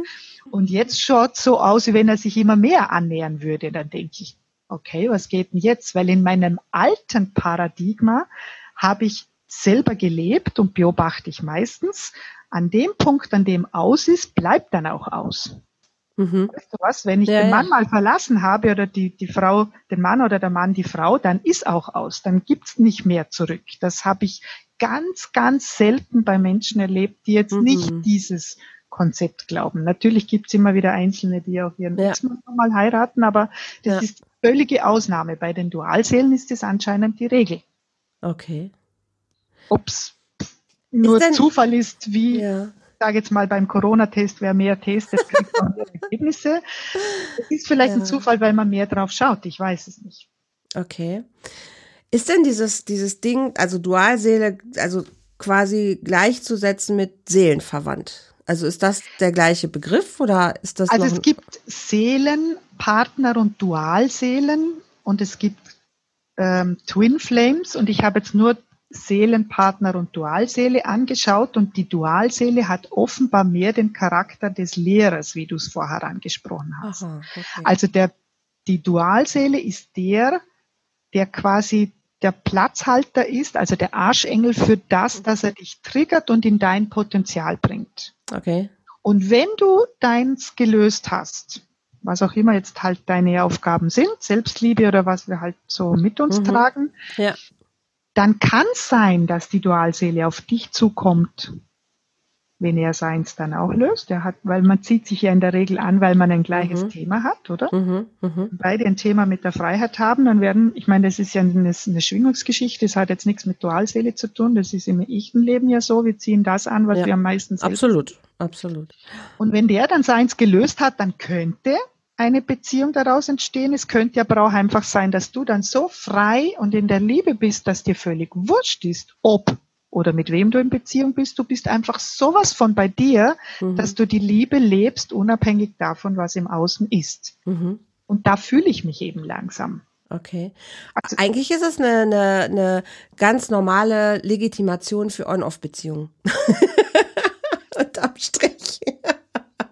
Und jetzt schaut so aus, wie wenn er sich immer mehr annähern würde. Dann denke ich, okay, was geht denn jetzt? Weil in meinem alten Paradigma habe ich selber gelebt und beobachte ich meistens, an dem Punkt, an dem aus ist, bleibt dann auch aus. Mhm. Weißt du was? Wenn ich ja, den Mann ja. mal verlassen habe oder die, die Frau, den Mann oder der Mann die Frau, dann ist auch aus. Dann gibt's nicht mehr zurück. Das habe ich ganz, ganz selten bei Menschen erlebt, die jetzt mhm. nicht dieses Konzept glauben. Natürlich gibt's immer wieder Einzelne, die auch ihren ja. Ex-Mann mal heiraten, aber das ja. ist die völlige Ausnahme. Bei den Dualseelen ist das anscheinend die Regel. Okay. Ob's nur denn, Zufall ist, wie ja sage jetzt mal beim Corona-Test, wer mehr testet, kriegt auch mehr Ergebnisse. Es ist vielleicht ja. ein Zufall, weil man mehr drauf schaut. Ich weiß es nicht. Okay. Ist denn dieses, dieses Ding, also Dualseele, also quasi gleichzusetzen mit Seelenverwandt? Also ist das der gleiche Begriff oder ist das? Also es gibt Seelen, Partner und Dualseelen und es gibt ähm, Twin Flames und ich habe jetzt nur Seelenpartner und Dualseele angeschaut und die Dualseele hat offenbar mehr den Charakter des Lehrers, wie du es vorher angesprochen hast. Aha, okay. Also der, die Dualseele ist der, der quasi der Platzhalter ist, also der Arschengel für das, dass er dich triggert und in dein Potenzial bringt. Okay. Und wenn du deins gelöst hast, was auch immer jetzt halt deine Aufgaben sind, Selbstliebe oder was wir halt so mit uns mhm. tragen, ja dann kann es sein, dass die Dualseele auf dich zukommt, wenn er seins dann auch löst. Er hat, weil man zieht sich ja in der Regel an, weil man ein gleiches mhm. Thema hat, oder? Mhm, mh. Beide ein Thema mit der Freiheit haben, dann werden, ich meine, das ist ja eine, eine Schwingungsgeschichte, das hat jetzt nichts mit Dualseele zu tun, das ist im echten Leben ja so, wir ziehen das an, was ja. wir am meisten sehen. Absolut, absolut. Und wenn der dann seins gelöst hat, dann könnte eine Beziehung daraus entstehen. Es könnte aber auch einfach sein, dass du dann so frei und in der Liebe bist, dass dir völlig wurscht ist, ob oder mit wem du in Beziehung bist. Du bist einfach sowas von bei dir, mhm. dass du die Liebe lebst, unabhängig davon, was im Außen ist. Mhm. Und da fühle ich mich eben langsam. Okay. Also, Eigentlich ist es eine, eine, eine ganz normale Legitimation für On-Off-Beziehungen. Unterm Strich.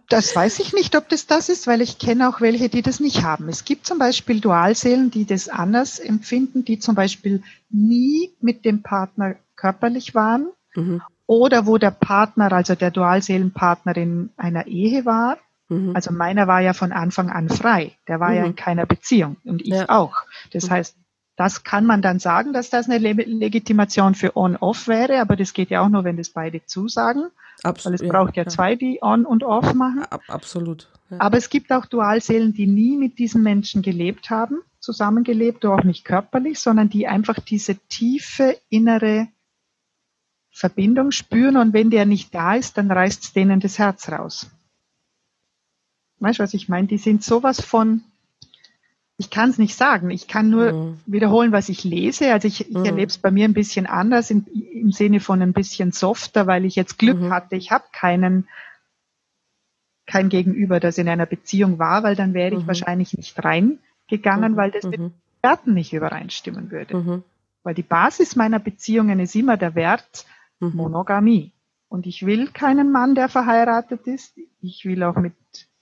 Das weiß ich nicht, ob das das ist, weil ich kenne auch welche, die das nicht haben. Es gibt zum Beispiel Dualseelen, die das anders empfinden, die zum Beispiel nie mit dem Partner körperlich waren mhm. oder wo der Partner, also der Dualseelenpartner in einer Ehe war. Mhm. Also meiner war ja von Anfang an frei. Der war mhm. ja in keiner Beziehung und ich ja. auch. Das mhm. heißt, das kann man dann sagen, dass das eine Legitimation für On-Off wäre, aber das geht ja auch nur, wenn das beide zusagen. Absolut, weil es braucht ja, ja, zwei, die On und Off machen. Ab, absolut. Ja. Aber es gibt auch Dualseelen, die nie mit diesen Menschen gelebt haben, zusammengelebt, auch nicht körperlich, sondern die einfach diese tiefe innere Verbindung spüren und wenn der nicht da ist, dann reißt es denen das Herz raus. Weißt du, was ich meine? Die sind sowas von ich kann es nicht sagen. Ich kann nur mhm. wiederholen, was ich lese. Also ich, ich mhm. erlebe es bei mir ein bisschen anders im, im, Sinne von ein bisschen softer, weil ich jetzt Glück mhm. hatte. Ich habe keinen kein Gegenüber, das in einer Beziehung war, weil dann wäre ich mhm. wahrscheinlich nicht reingegangen, mhm. weil das mit mhm. Werten nicht übereinstimmen würde. Weil die Basis meiner Beziehungen ist immer der Wert Monogamie. Und ich will keinen Mann, der verheiratet ist. Ich will auch mit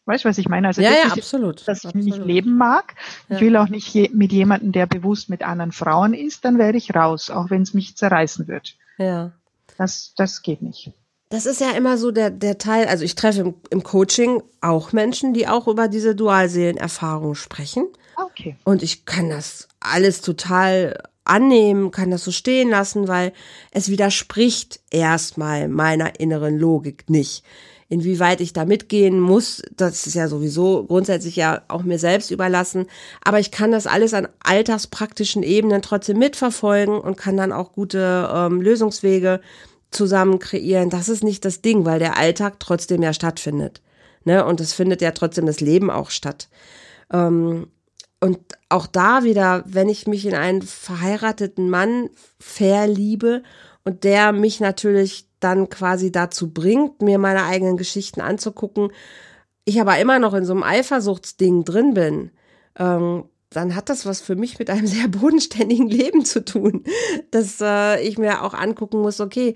Weißt du, was ich meine? Also, ja, ja, absolut. Dass ich absolut. nicht leben mag. Ja. Ich will auch nicht je, mit jemandem, der bewusst mit anderen Frauen ist, dann wäre ich raus, auch wenn es mich zerreißen wird. Ja. Das, das geht nicht. Das ist ja immer so der, der Teil, also ich treffe im, im Coaching auch Menschen, die auch über diese Dualseelenerfahrung sprechen. Okay. Und ich kann das alles total annehmen, kann das so stehen lassen, weil es widerspricht erstmal meiner inneren Logik nicht. Inwieweit ich da mitgehen muss, das ist ja sowieso grundsätzlich ja auch mir selbst überlassen. Aber ich kann das alles an alltagspraktischen Ebenen trotzdem mitverfolgen und kann dann auch gute ähm, Lösungswege zusammen kreieren. Das ist nicht das Ding, weil der Alltag trotzdem ja stattfindet. Ne? Und es findet ja trotzdem das Leben auch statt. Ähm, und auch da wieder, wenn ich mich in einen verheirateten Mann verliebe und der mich natürlich dann quasi dazu bringt, mir meine eigenen Geschichten anzugucken, ich aber immer noch in so einem Eifersuchtsding drin bin, ähm, dann hat das was für mich mit einem sehr bodenständigen Leben zu tun, dass äh, ich mir auch angucken muss, okay,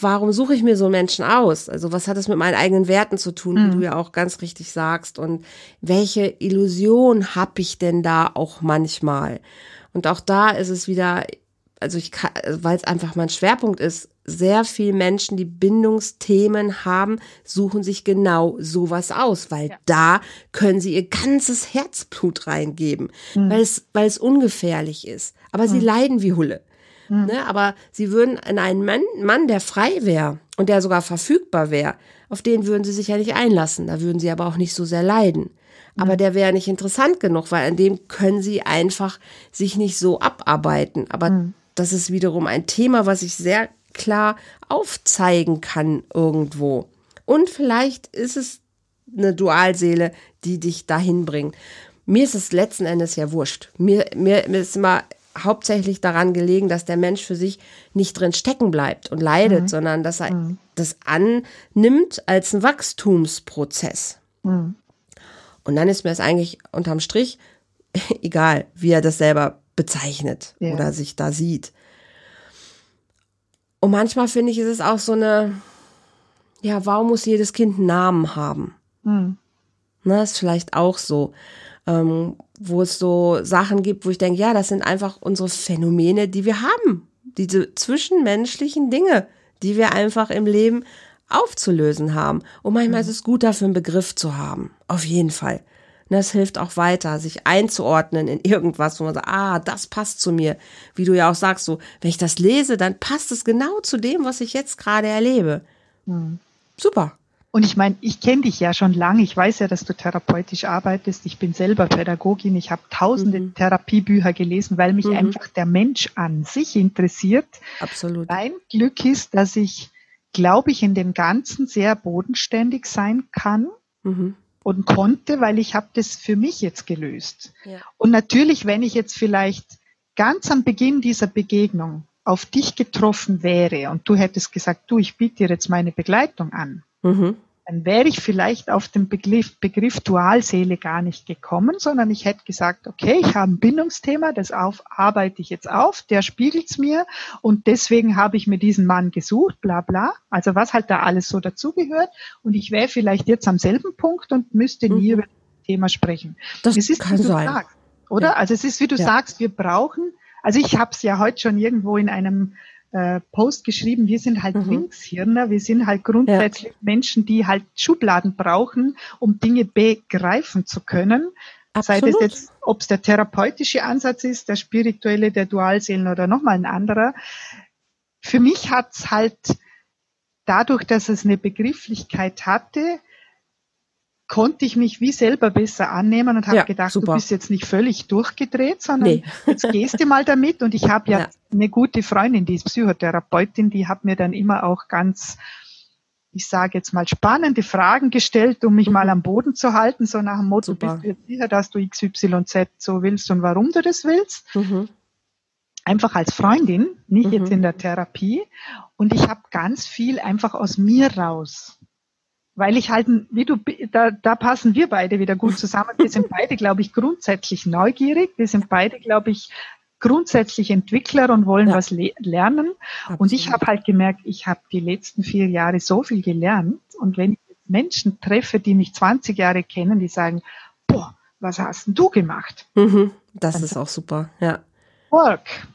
warum suche ich mir so Menschen aus? Also was hat es mit meinen eigenen Werten zu tun, mhm. wie du ja auch ganz richtig sagst? Und welche Illusion habe ich denn da auch manchmal? Und auch da ist es wieder, also ich kann, weil es einfach mein Schwerpunkt ist, sehr viele Menschen, die Bindungsthemen haben, suchen sich genau sowas aus, weil ja. da können sie ihr ganzes Herzblut reingeben, mhm. weil es, weil es ungefährlich ist. Aber mhm. sie leiden wie Hulle. Mhm. Ne? Aber sie würden in einen Mann, Mann, der frei wäre und der sogar verfügbar wäre, auf den würden sie sich ja nicht einlassen. Da würden sie aber auch nicht so sehr leiden. Aber mhm. der wäre nicht interessant genug, weil an dem können sie einfach sich nicht so abarbeiten. Aber mhm. das ist wiederum ein Thema, was ich sehr klar aufzeigen kann irgendwo. Und vielleicht ist es eine Dualseele, die dich dahin bringt. Mir ist es letzten Endes ja wurscht. Mir, mir, mir ist immer hauptsächlich daran gelegen, dass der Mensch für sich nicht drin stecken bleibt und leidet, mhm. sondern dass er mhm. das annimmt als ein Wachstumsprozess. Mhm. Und dann ist mir es eigentlich unterm Strich egal, wie er das selber bezeichnet ja. oder sich da sieht. Und manchmal finde ich, ist es auch so eine, ja, warum muss jedes Kind einen Namen haben? Mhm. Na, ist vielleicht auch so ähm, wo es so Sachen gibt, wo ich denke, ja, das sind einfach unsere Phänomene, die wir haben. Diese zwischenmenschlichen Dinge, die wir einfach im Leben aufzulösen haben. Und manchmal mhm. ist es gut, dafür einen Begriff zu haben. Auf jeden Fall. Und das hilft auch weiter, sich einzuordnen in irgendwas, wo man sagt, ah, das passt zu mir. Wie du ja auch sagst, so, wenn ich das lese, dann passt es genau zu dem, was ich jetzt gerade erlebe. Mhm. Super. Und ich meine, ich kenne dich ja schon lange. Ich weiß ja, dass du therapeutisch arbeitest. Ich bin selber Pädagogin. Ich habe tausende mhm. Therapiebücher gelesen, weil mich mhm. einfach der Mensch an sich interessiert. Absolut. Mein Glück ist, dass ich, glaube ich, in dem Ganzen sehr bodenständig sein kann. Mhm. Und konnte, weil ich habe das für mich jetzt gelöst. Ja. Und natürlich, wenn ich jetzt vielleicht ganz am Beginn dieser Begegnung auf dich getroffen wäre und du hättest gesagt, du, ich biete dir jetzt meine Begleitung an, mhm. Dann wäre ich vielleicht auf den Begriff, Begriff Dualseele gar nicht gekommen, sondern ich hätte gesagt, okay, ich habe ein Bindungsthema, das auf, arbeite ich jetzt auf, der spiegelt's mir und deswegen habe ich mir diesen Mann gesucht, bla bla. Also was halt da alles so dazugehört. Und ich wäre vielleicht jetzt am selben Punkt und müsste nie mhm. über das Thema sprechen. Das es ist, kann sein. Sagst, oder? Ja. Also es ist, wie du ja. sagst, wir brauchen, also ich habe es ja heute schon irgendwo in einem äh, Post geschrieben, wir sind halt mhm. Linkshirner, wir sind halt grundsätzlich ja. Menschen, die halt Schubladen brauchen, um Dinge begreifen zu können. Absolut. Sei das jetzt, ob es der therapeutische Ansatz ist, der spirituelle, der Dualseelen oder nochmal ein anderer. Für mich hat's halt dadurch, dass es eine Begrifflichkeit hatte, konnte ich mich wie selber besser annehmen und habe ja, gedacht, super. du bist jetzt nicht völlig durchgedreht, sondern nee. jetzt gehst du mal damit. Und ich habe ja, ja, eine gute Freundin, die ist Psychotherapeutin, die hat mir dann immer auch ganz, ich sage jetzt mal, spannende Fragen gestellt, um mich mhm. mal am Boden zu halten, so nach dem Motto, super. bist du jetzt sicher, dass du XYZ so willst und warum du das willst? Mhm. Einfach als Freundin, nicht mhm. jetzt in der Therapie. Und ich habe ganz viel einfach aus mir raus weil ich halt, wie du, da, da passen wir beide wieder gut zusammen. Wir sind beide, glaube ich, grundsätzlich neugierig. Wir sind beide, glaube ich, grundsätzlich Entwickler und wollen ja. was le lernen. Absolut. Und ich habe halt gemerkt, ich habe die letzten vier Jahre so viel gelernt. Und wenn ich Menschen treffe, die mich 20 Jahre kennen, die sagen, boah, was hast denn du gemacht? Mhm, das ist auch super, ja. Work.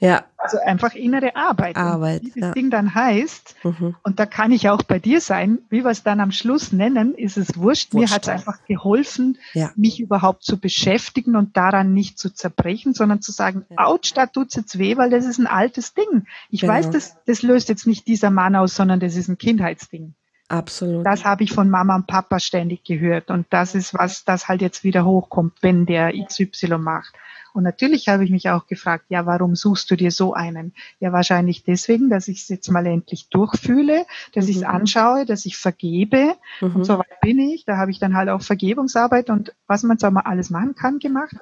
Ja. Also einfach innere Arbeit. Arbeit. Und wie das ja. Ding dann heißt, mhm. und da kann ich auch bei dir sein, wie wir es dann am Schluss nennen, ist es wurscht. wurscht. Mir hat es einfach geholfen, ja. mich überhaupt zu beschäftigen und daran nicht zu zerbrechen, sondern zu sagen, ja. ouch, da tut's jetzt weh, weil das ist ein altes Ding. Ich genau. weiß, das, das löst jetzt nicht dieser Mann aus, sondern das ist ein Kindheitsding. Absolut. Das habe ich von Mama und Papa ständig gehört. Und das ist was, das halt jetzt wieder hochkommt, wenn der XY macht. Und natürlich habe ich mich auch gefragt, ja, warum suchst du dir so einen? Ja, wahrscheinlich deswegen, dass ich es jetzt mal endlich durchfühle, dass mhm. ich es anschaue, dass ich vergebe. Mhm. Und so weit bin ich. Da habe ich dann halt auch Vergebungsarbeit und was man so mal alles machen kann gemacht.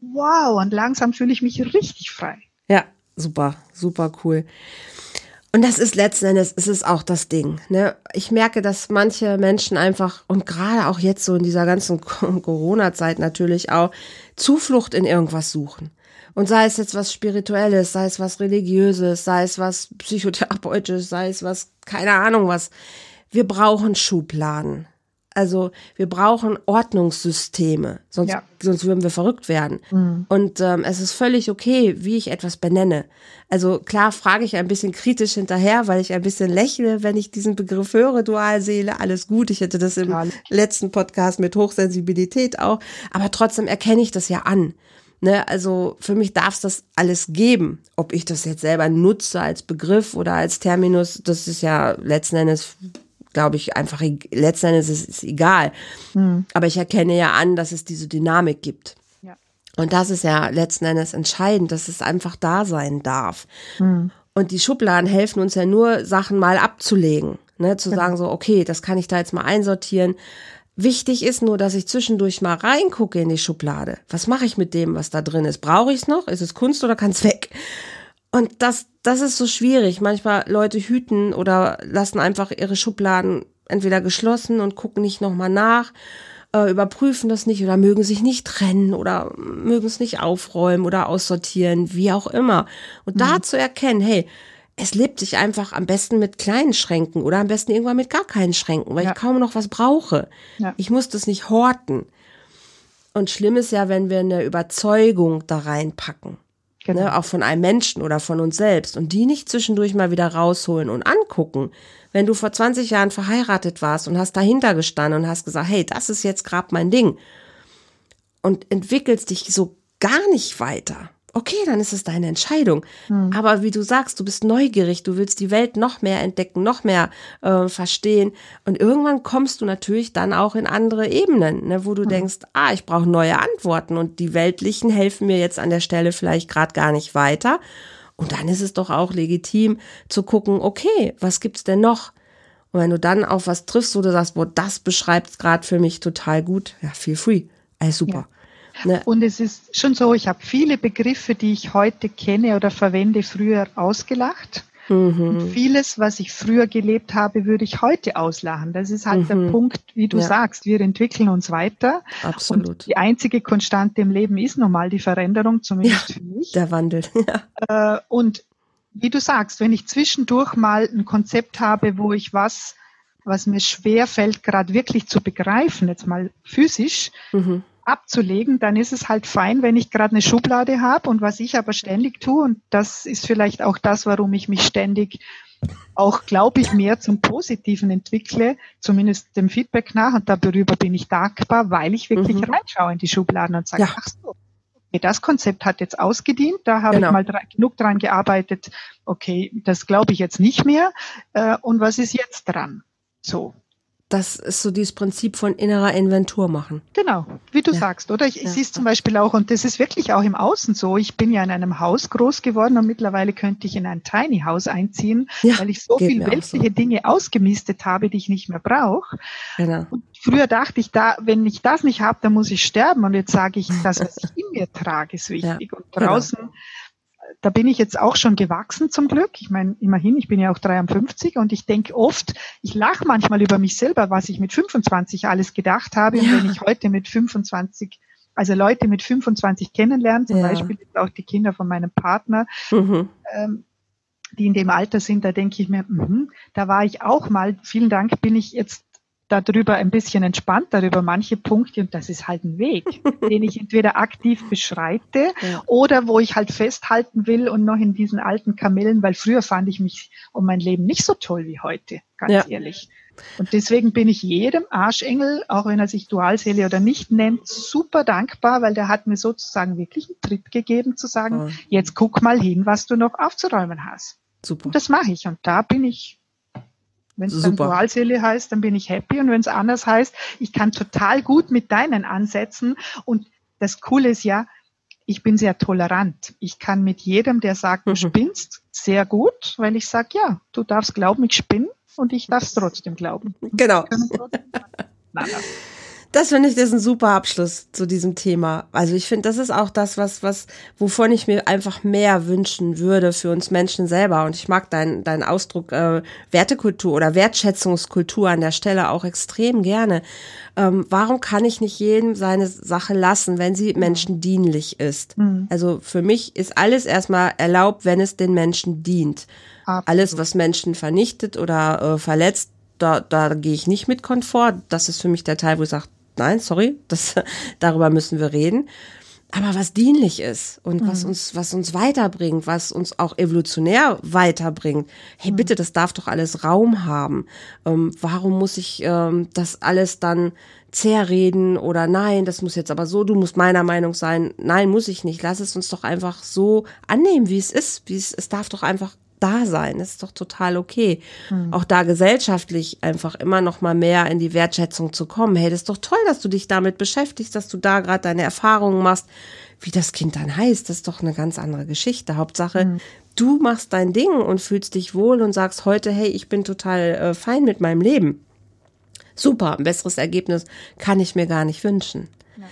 Wow, und langsam fühle ich mich richtig frei. Ja, super, super cool. Und das ist letzten Endes, ist es auch das Ding. Ne? Ich merke, dass manche Menschen einfach, und gerade auch jetzt so in dieser ganzen Corona-Zeit natürlich auch, Zuflucht in irgendwas suchen. Und sei es jetzt was Spirituelles, sei es was Religiöses, sei es was Psychotherapeutisches, sei es was, keine Ahnung was. Wir brauchen Schubladen. Also wir brauchen Ordnungssysteme, sonst, ja. sonst würden wir verrückt werden. Mhm. Und ähm, es ist völlig okay, wie ich etwas benenne. Also klar frage ich ein bisschen kritisch hinterher, weil ich ein bisschen lächle, wenn ich diesen Begriff höre, Dualseele, alles gut. Ich hätte das im Total. letzten Podcast mit Hochsensibilität auch. Aber trotzdem erkenne ich das ja an. Ne, also für mich darf es das alles geben. Ob ich das jetzt selber nutze als Begriff oder als Terminus, das ist ja letzten Endes glaube ich, einfach, letzten Endes ist es egal. Mhm. Aber ich erkenne ja an, dass es diese Dynamik gibt. Ja. Und das ist ja letzten Endes entscheidend, dass es einfach da sein darf. Mhm. Und die Schubladen helfen uns ja nur, Sachen mal abzulegen. Ne, zu ja. sagen so, okay, das kann ich da jetzt mal einsortieren. Wichtig ist nur, dass ich zwischendurch mal reingucke in die Schublade. Was mache ich mit dem, was da drin ist? Brauche ich es noch? Ist es Kunst oder kann es weg? Und das, das ist so schwierig. Manchmal Leute hüten oder lassen einfach ihre Schubladen entweder geschlossen und gucken nicht nochmal nach, äh, überprüfen das nicht oder mögen sich nicht trennen oder mögen es nicht aufräumen oder aussortieren, wie auch immer. Und mhm. da zu erkennen, hey, es lebt sich einfach am besten mit kleinen Schränken oder am besten irgendwann mit gar keinen Schränken, weil ja. ich kaum noch was brauche. Ja. Ich muss das nicht horten. Und schlimm ist ja, wenn wir eine Überzeugung da reinpacken. Genau. Ne, auch von einem Menschen oder von uns selbst und die nicht zwischendurch mal wieder rausholen und angucken. Wenn du vor 20 Jahren verheiratet warst und hast dahinter gestanden und hast gesagt, hey, das ist jetzt gerade mein Ding und entwickelst dich so gar nicht weiter, okay, dann ist es deine Entscheidung. Hm. Aber wie du sagst, du bist neugierig, du willst die Welt noch mehr entdecken, noch mehr äh, verstehen. Und irgendwann kommst du natürlich dann auch in andere Ebenen, ne, wo du hm. denkst, ah, ich brauche neue Antworten und die weltlichen helfen mir jetzt an der Stelle vielleicht gerade gar nicht weiter. Und dann ist es doch auch legitim zu gucken, okay, was gibt's denn noch? Und wenn du dann auf was triffst, wo du sagst, boah, das beschreibt gerade für mich total gut, ja, feel free. Ey, super. Ja. Ne? Und es ist schon so, ich habe viele Begriffe, die ich heute kenne oder verwende, früher ausgelacht. Mhm. Und vieles, was ich früher gelebt habe, würde ich heute auslachen. Das ist halt mhm. der Punkt, wie du ja. sagst, wir entwickeln uns weiter. Absolut. Und die einzige Konstante im Leben ist normal die Veränderung, zumindest ja, für mich. Der Wandel. Ja. Äh, und wie du sagst, wenn ich zwischendurch mal ein Konzept habe, wo ich was, was mir schwer fällt, gerade wirklich zu begreifen, jetzt mal physisch, mhm abzulegen, dann ist es halt fein, wenn ich gerade eine Schublade habe und was ich aber ständig tue, und das ist vielleicht auch das, warum ich mich ständig auch, glaube ich, mehr zum Positiven entwickle, zumindest dem Feedback nach, und darüber bin ich dankbar, weil ich wirklich mhm. reinschaue in die Schubladen und sage, ja. ach so, okay, das Konzept hat jetzt ausgedient, da habe genau. ich mal dra genug dran gearbeitet, okay, das glaube ich jetzt nicht mehr, äh, und was ist jetzt dran? So, das ist so dieses Prinzip von innerer Inventur machen. Genau, wie du ja. sagst, oder? Ich, ja. sehe es zum Beispiel auch, und das ist wirklich auch im Außen so. Ich bin ja in einem Haus groß geworden und mittlerweile könnte ich in ein Tiny House einziehen, ja, weil ich so viel weltliche so. Dinge ausgemistet habe, die ich nicht mehr brauche. Genau. Und früher dachte ich, da, wenn ich das nicht habe, dann muss ich sterben. Und jetzt sage ich, das, was ich in mir trage, ist wichtig. und genau. draußen genau da bin ich jetzt auch schon gewachsen zum Glück. Ich meine, immerhin, ich bin ja auch 53 und ich denke oft, ich lache manchmal über mich selber, was ich mit 25 alles gedacht habe. Ja. Und wenn ich heute mit 25 also Leute mit 25 kennenlernen, zum ja. Beispiel auch die Kinder von meinem Partner, mhm. ähm, die in dem Alter sind, da denke ich mir, mh, da war ich auch mal, vielen Dank, bin ich jetzt darüber ein bisschen entspannter über manche Punkte und das ist halt ein Weg, den ich entweder aktiv beschreite ja. oder wo ich halt festhalten will und noch in diesen alten Kamellen, weil früher fand ich mich und mein Leben nicht so toll wie heute, ganz ja. ehrlich. Und deswegen bin ich jedem Arschengel, auch wenn er sich Dualseele oder nicht nennt, super dankbar, weil der hat mir sozusagen wirklich einen Tritt gegeben, zu sagen, oh. jetzt guck mal hin, was du noch aufzuräumen hast. Super. Und das mache ich. Und da bin ich wenn es dann Dualseele heißt, dann bin ich happy. Und wenn es anders heißt, ich kann total gut mit deinen Ansätzen. Und das Coole ist ja, ich bin sehr tolerant. Ich kann mit jedem, der sagt, du mhm. spinnst, sehr gut, weil ich sage, ja, du darfst glauben, ich spinne und ich darf es trotzdem glauben. Genau. Das finde ich, das ist ein super Abschluss zu diesem Thema. Also ich finde, das ist auch das, was, was, wovon ich mir einfach mehr wünschen würde für uns Menschen selber. Und ich mag deinen deinen Ausdruck äh, Wertekultur oder Wertschätzungskultur an der Stelle auch extrem gerne. Ähm, warum kann ich nicht jedem seine Sache lassen, wenn sie Menschen dienlich ist? Mhm. Also für mich ist alles erstmal erlaubt, wenn es den Menschen dient. Absolut. Alles, was Menschen vernichtet oder äh, verletzt, da, da gehe ich nicht mit Komfort. Das ist für mich der Teil, wo ich sage, nein, sorry, das, darüber müssen wir reden. Aber was dienlich ist und mhm. was uns, was uns weiterbringt, was uns auch evolutionär weiterbringt. Hey, mhm. bitte, das darf doch alles Raum haben. Ähm, warum muss ich ähm, das alles dann zerreden oder nein, das muss jetzt aber so, du musst meiner Meinung sein. Nein, muss ich nicht. Lass es uns doch einfach so annehmen, wie es ist. Wie es, es darf doch einfach da sein. Das ist doch total okay. Mhm. Auch da gesellschaftlich einfach immer noch mal mehr in die Wertschätzung zu kommen. Hey, das ist doch toll, dass du dich damit beschäftigst, dass du da gerade deine Erfahrungen machst. Wie das Kind dann heißt, das ist doch eine ganz andere Geschichte. Hauptsache, mhm. du machst dein Ding und fühlst dich wohl und sagst heute, hey, ich bin total äh, fein mit meinem Leben. Super, ein besseres Ergebnis kann ich mir gar nicht wünschen. Ja.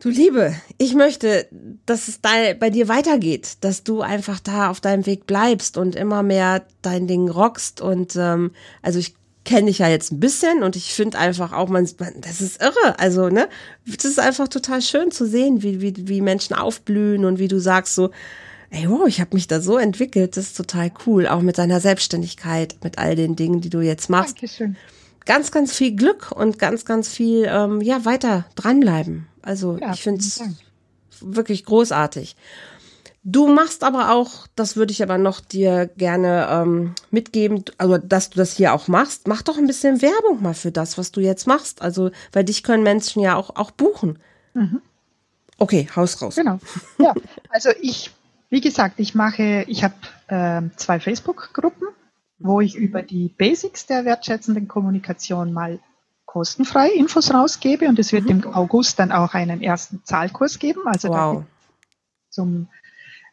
Du Liebe, ich möchte, dass es bei dir weitergeht, dass du einfach da auf deinem Weg bleibst und immer mehr dein Ding rockst. Und ähm, also ich kenne dich ja jetzt ein bisschen und ich finde einfach auch, man, man, das ist irre. Also, ne, das ist einfach total schön zu sehen, wie, wie, wie Menschen aufblühen und wie du sagst so, ey, wow, ich habe mich da so entwickelt, das ist total cool. Auch mit deiner Selbstständigkeit, mit all den Dingen, die du jetzt machst. Dankeschön. Ganz, ganz viel Glück und ganz, ganz viel, ähm, ja, weiter dranbleiben. Also ja, ich finde es wirklich großartig. Du machst aber auch, das würde ich aber noch dir gerne ähm, mitgeben, also dass du das hier auch machst, mach doch ein bisschen Werbung mal für das, was du jetzt machst. Also, weil dich können Menschen ja auch, auch buchen. Mhm. Okay, Haus raus. Genau. Ja, also ich, wie gesagt, ich mache, ich habe äh, zwei Facebook-Gruppen, wo ich über die Basics der wertschätzenden Kommunikation mal kostenfrei Infos rausgebe und es wird mhm. im August dann auch einen ersten Zahlkurs geben. Also wow. zum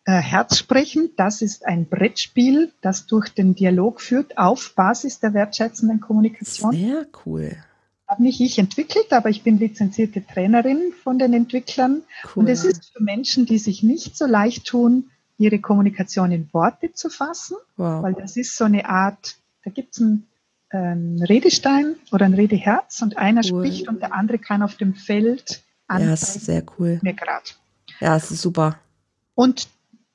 äh, Herzsprechen. Das ist ein Brettspiel, das durch den Dialog führt auf Basis der wertschätzenden Kommunikation. Sehr cool. Habe nicht ich entwickelt, aber ich bin lizenzierte Trainerin von den Entwicklern. Cool. Und es ist für Menschen, die sich nicht so leicht tun, ihre Kommunikation in Worte zu fassen, wow. weil das ist so eine Art, da gibt es ein ein Redestein oder ein Redeherz und einer cool. spricht und der andere kann auf dem Feld anzeigen. Ja, das ist sehr cool. Mir grad. Ja, es ist super. Und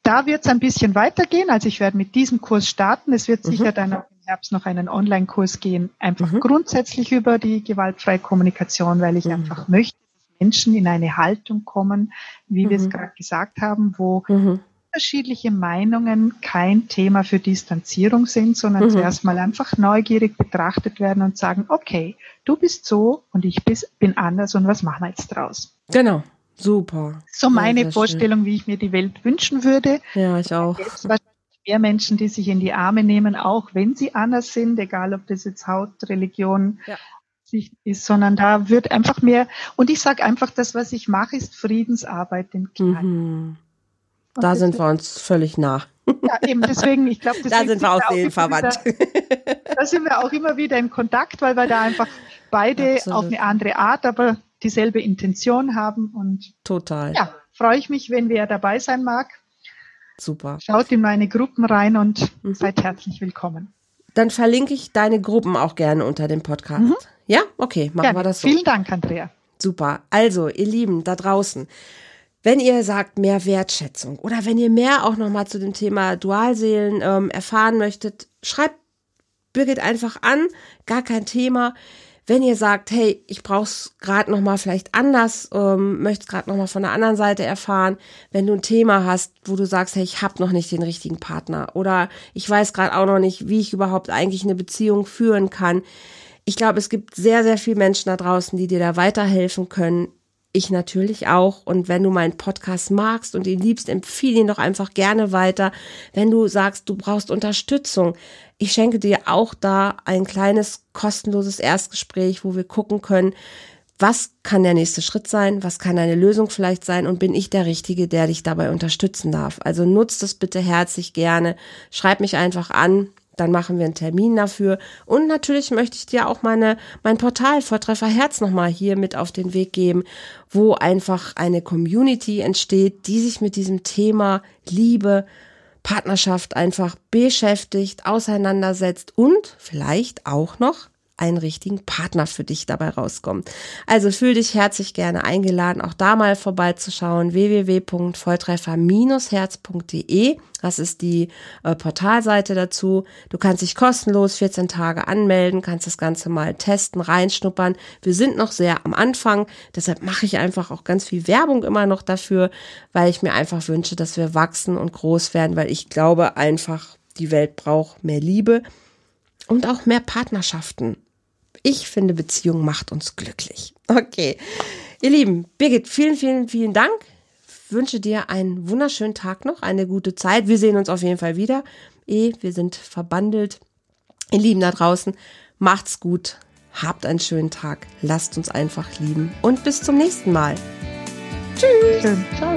da wird es ein bisschen weitergehen. Also ich werde mit diesem Kurs starten. Es wird mhm. sicher dann im Herbst noch einen Online-Kurs gehen, einfach mhm. grundsätzlich über die gewaltfreie Kommunikation, weil ich mhm. einfach möchte, dass Menschen in eine Haltung kommen, wie wir es mhm. gerade gesagt haben, wo mhm unterschiedliche Meinungen kein Thema für Distanzierung sind, sondern mhm. zuerst mal einfach neugierig betrachtet werden und sagen, okay, du bist so und ich bin anders und was machen wir jetzt draus? Genau. Super. So meine ja, Vorstellung, schön. wie ich mir die Welt wünschen würde. Ja, ich auch. Es mehr Menschen, die sich in die Arme nehmen, auch wenn sie anders sind, egal ob das jetzt Haut, Religion, ja. ist, sondern da wird einfach mehr, und ich sage einfach, das, was ich mache, ist Friedensarbeit im Kleinen. Mhm. Da sind wir uns völlig nah. Ja, eben deswegen, ich glaube, da sind wir auch seelenverwandt. Da sind wir auch immer wieder im Kontakt, weil wir da einfach beide Absolut. auf eine andere Art, aber dieselbe Intention haben und total. Ja, freue ich mich, wenn wer dabei sein mag. Super. Schaut in meine Gruppen rein und mhm. seid herzlich willkommen. Dann verlinke ich deine Gruppen auch gerne unter dem Podcast. Mhm. Ja, okay, machen ja, wir das so. Vielen Dank, Andrea. Super. Also, ihr Lieben da draußen, wenn ihr sagt, mehr Wertschätzung oder wenn ihr mehr auch nochmal zu dem Thema Dualseelen ähm, erfahren möchtet, schreibt Birgit einfach an, gar kein Thema. Wenn ihr sagt, hey, ich brauch's gerade noch mal vielleicht anders, ähm, möchte gerade noch mal von der anderen Seite erfahren, wenn du ein Thema hast, wo du sagst, hey, ich habe noch nicht den richtigen Partner oder ich weiß gerade auch noch nicht, wie ich überhaupt eigentlich eine Beziehung führen kann. Ich glaube, es gibt sehr, sehr viele Menschen da draußen, die dir da weiterhelfen können. Ich natürlich auch. Und wenn du meinen Podcast magst und ihn liebst, empfehle ihn doch einfach gerne weiter. Wenn du sagst, du brauchst Unterstützung, ich schenke dir auch da ein kleines kostenloses Erstgespräch, wo wir gucken können, was kann der nächste Schritt sein, was kann eine Lösung vielleicht sein und bin ich der Richtige, der dich dabei unterstützen darf. Also nutzt das bitte herzlich gerne, schreib mich einfach an, dann machen wir einen Termin dafür. Und natürlich möchte ich dir auch meine, mein Portal Vortreffer Herz nochmal hier mit auf den Weg geben, wo einfach eine Community entsteht, die sich mit diesem Thema Liebe, Partnerschaft einfach beschäftigt, auseinandersetzt und vielleicht auch noch einen richtigen Partner für dich dabei rauskommt. Also fühl dich herzlich gerne eingeladen, auch da mal vorbeizuschauen. www.volltreffer-herz.de. Das ist die äh, Portalseite dazu. Du kannst dich kostenlos 14 Tage anmelden, kannst das Ganze mal testen, reinschnuppern. Wir sind noch sehr am Anfang, deshalb mache ich einfach auch ganz viel Werbung immer noch dafür, weil ich mir einfach wünsche, dass wir wachsen und groß werden, weil ich glaube einfach, die Welt braucht mehr Liebe und auch mehr Partnerschaften. Ich finde, Beziehung macht uns glücklich. Okay. Ihr Lieben, Birgit, vielen, vielen, vielen Dank. Ich wünsche dir einen wunderschönen Tag noch, eine gute Zeit. Wir sehen uns auf jeden Fall wieder. Eh, wir sind verbandelt. Ihr Lieben da draußen, macht's gut. Habt einen schönen Tag. Lasst uns einfach lieben. Und bis zum nächsten Mal. Tschüss. Ciao.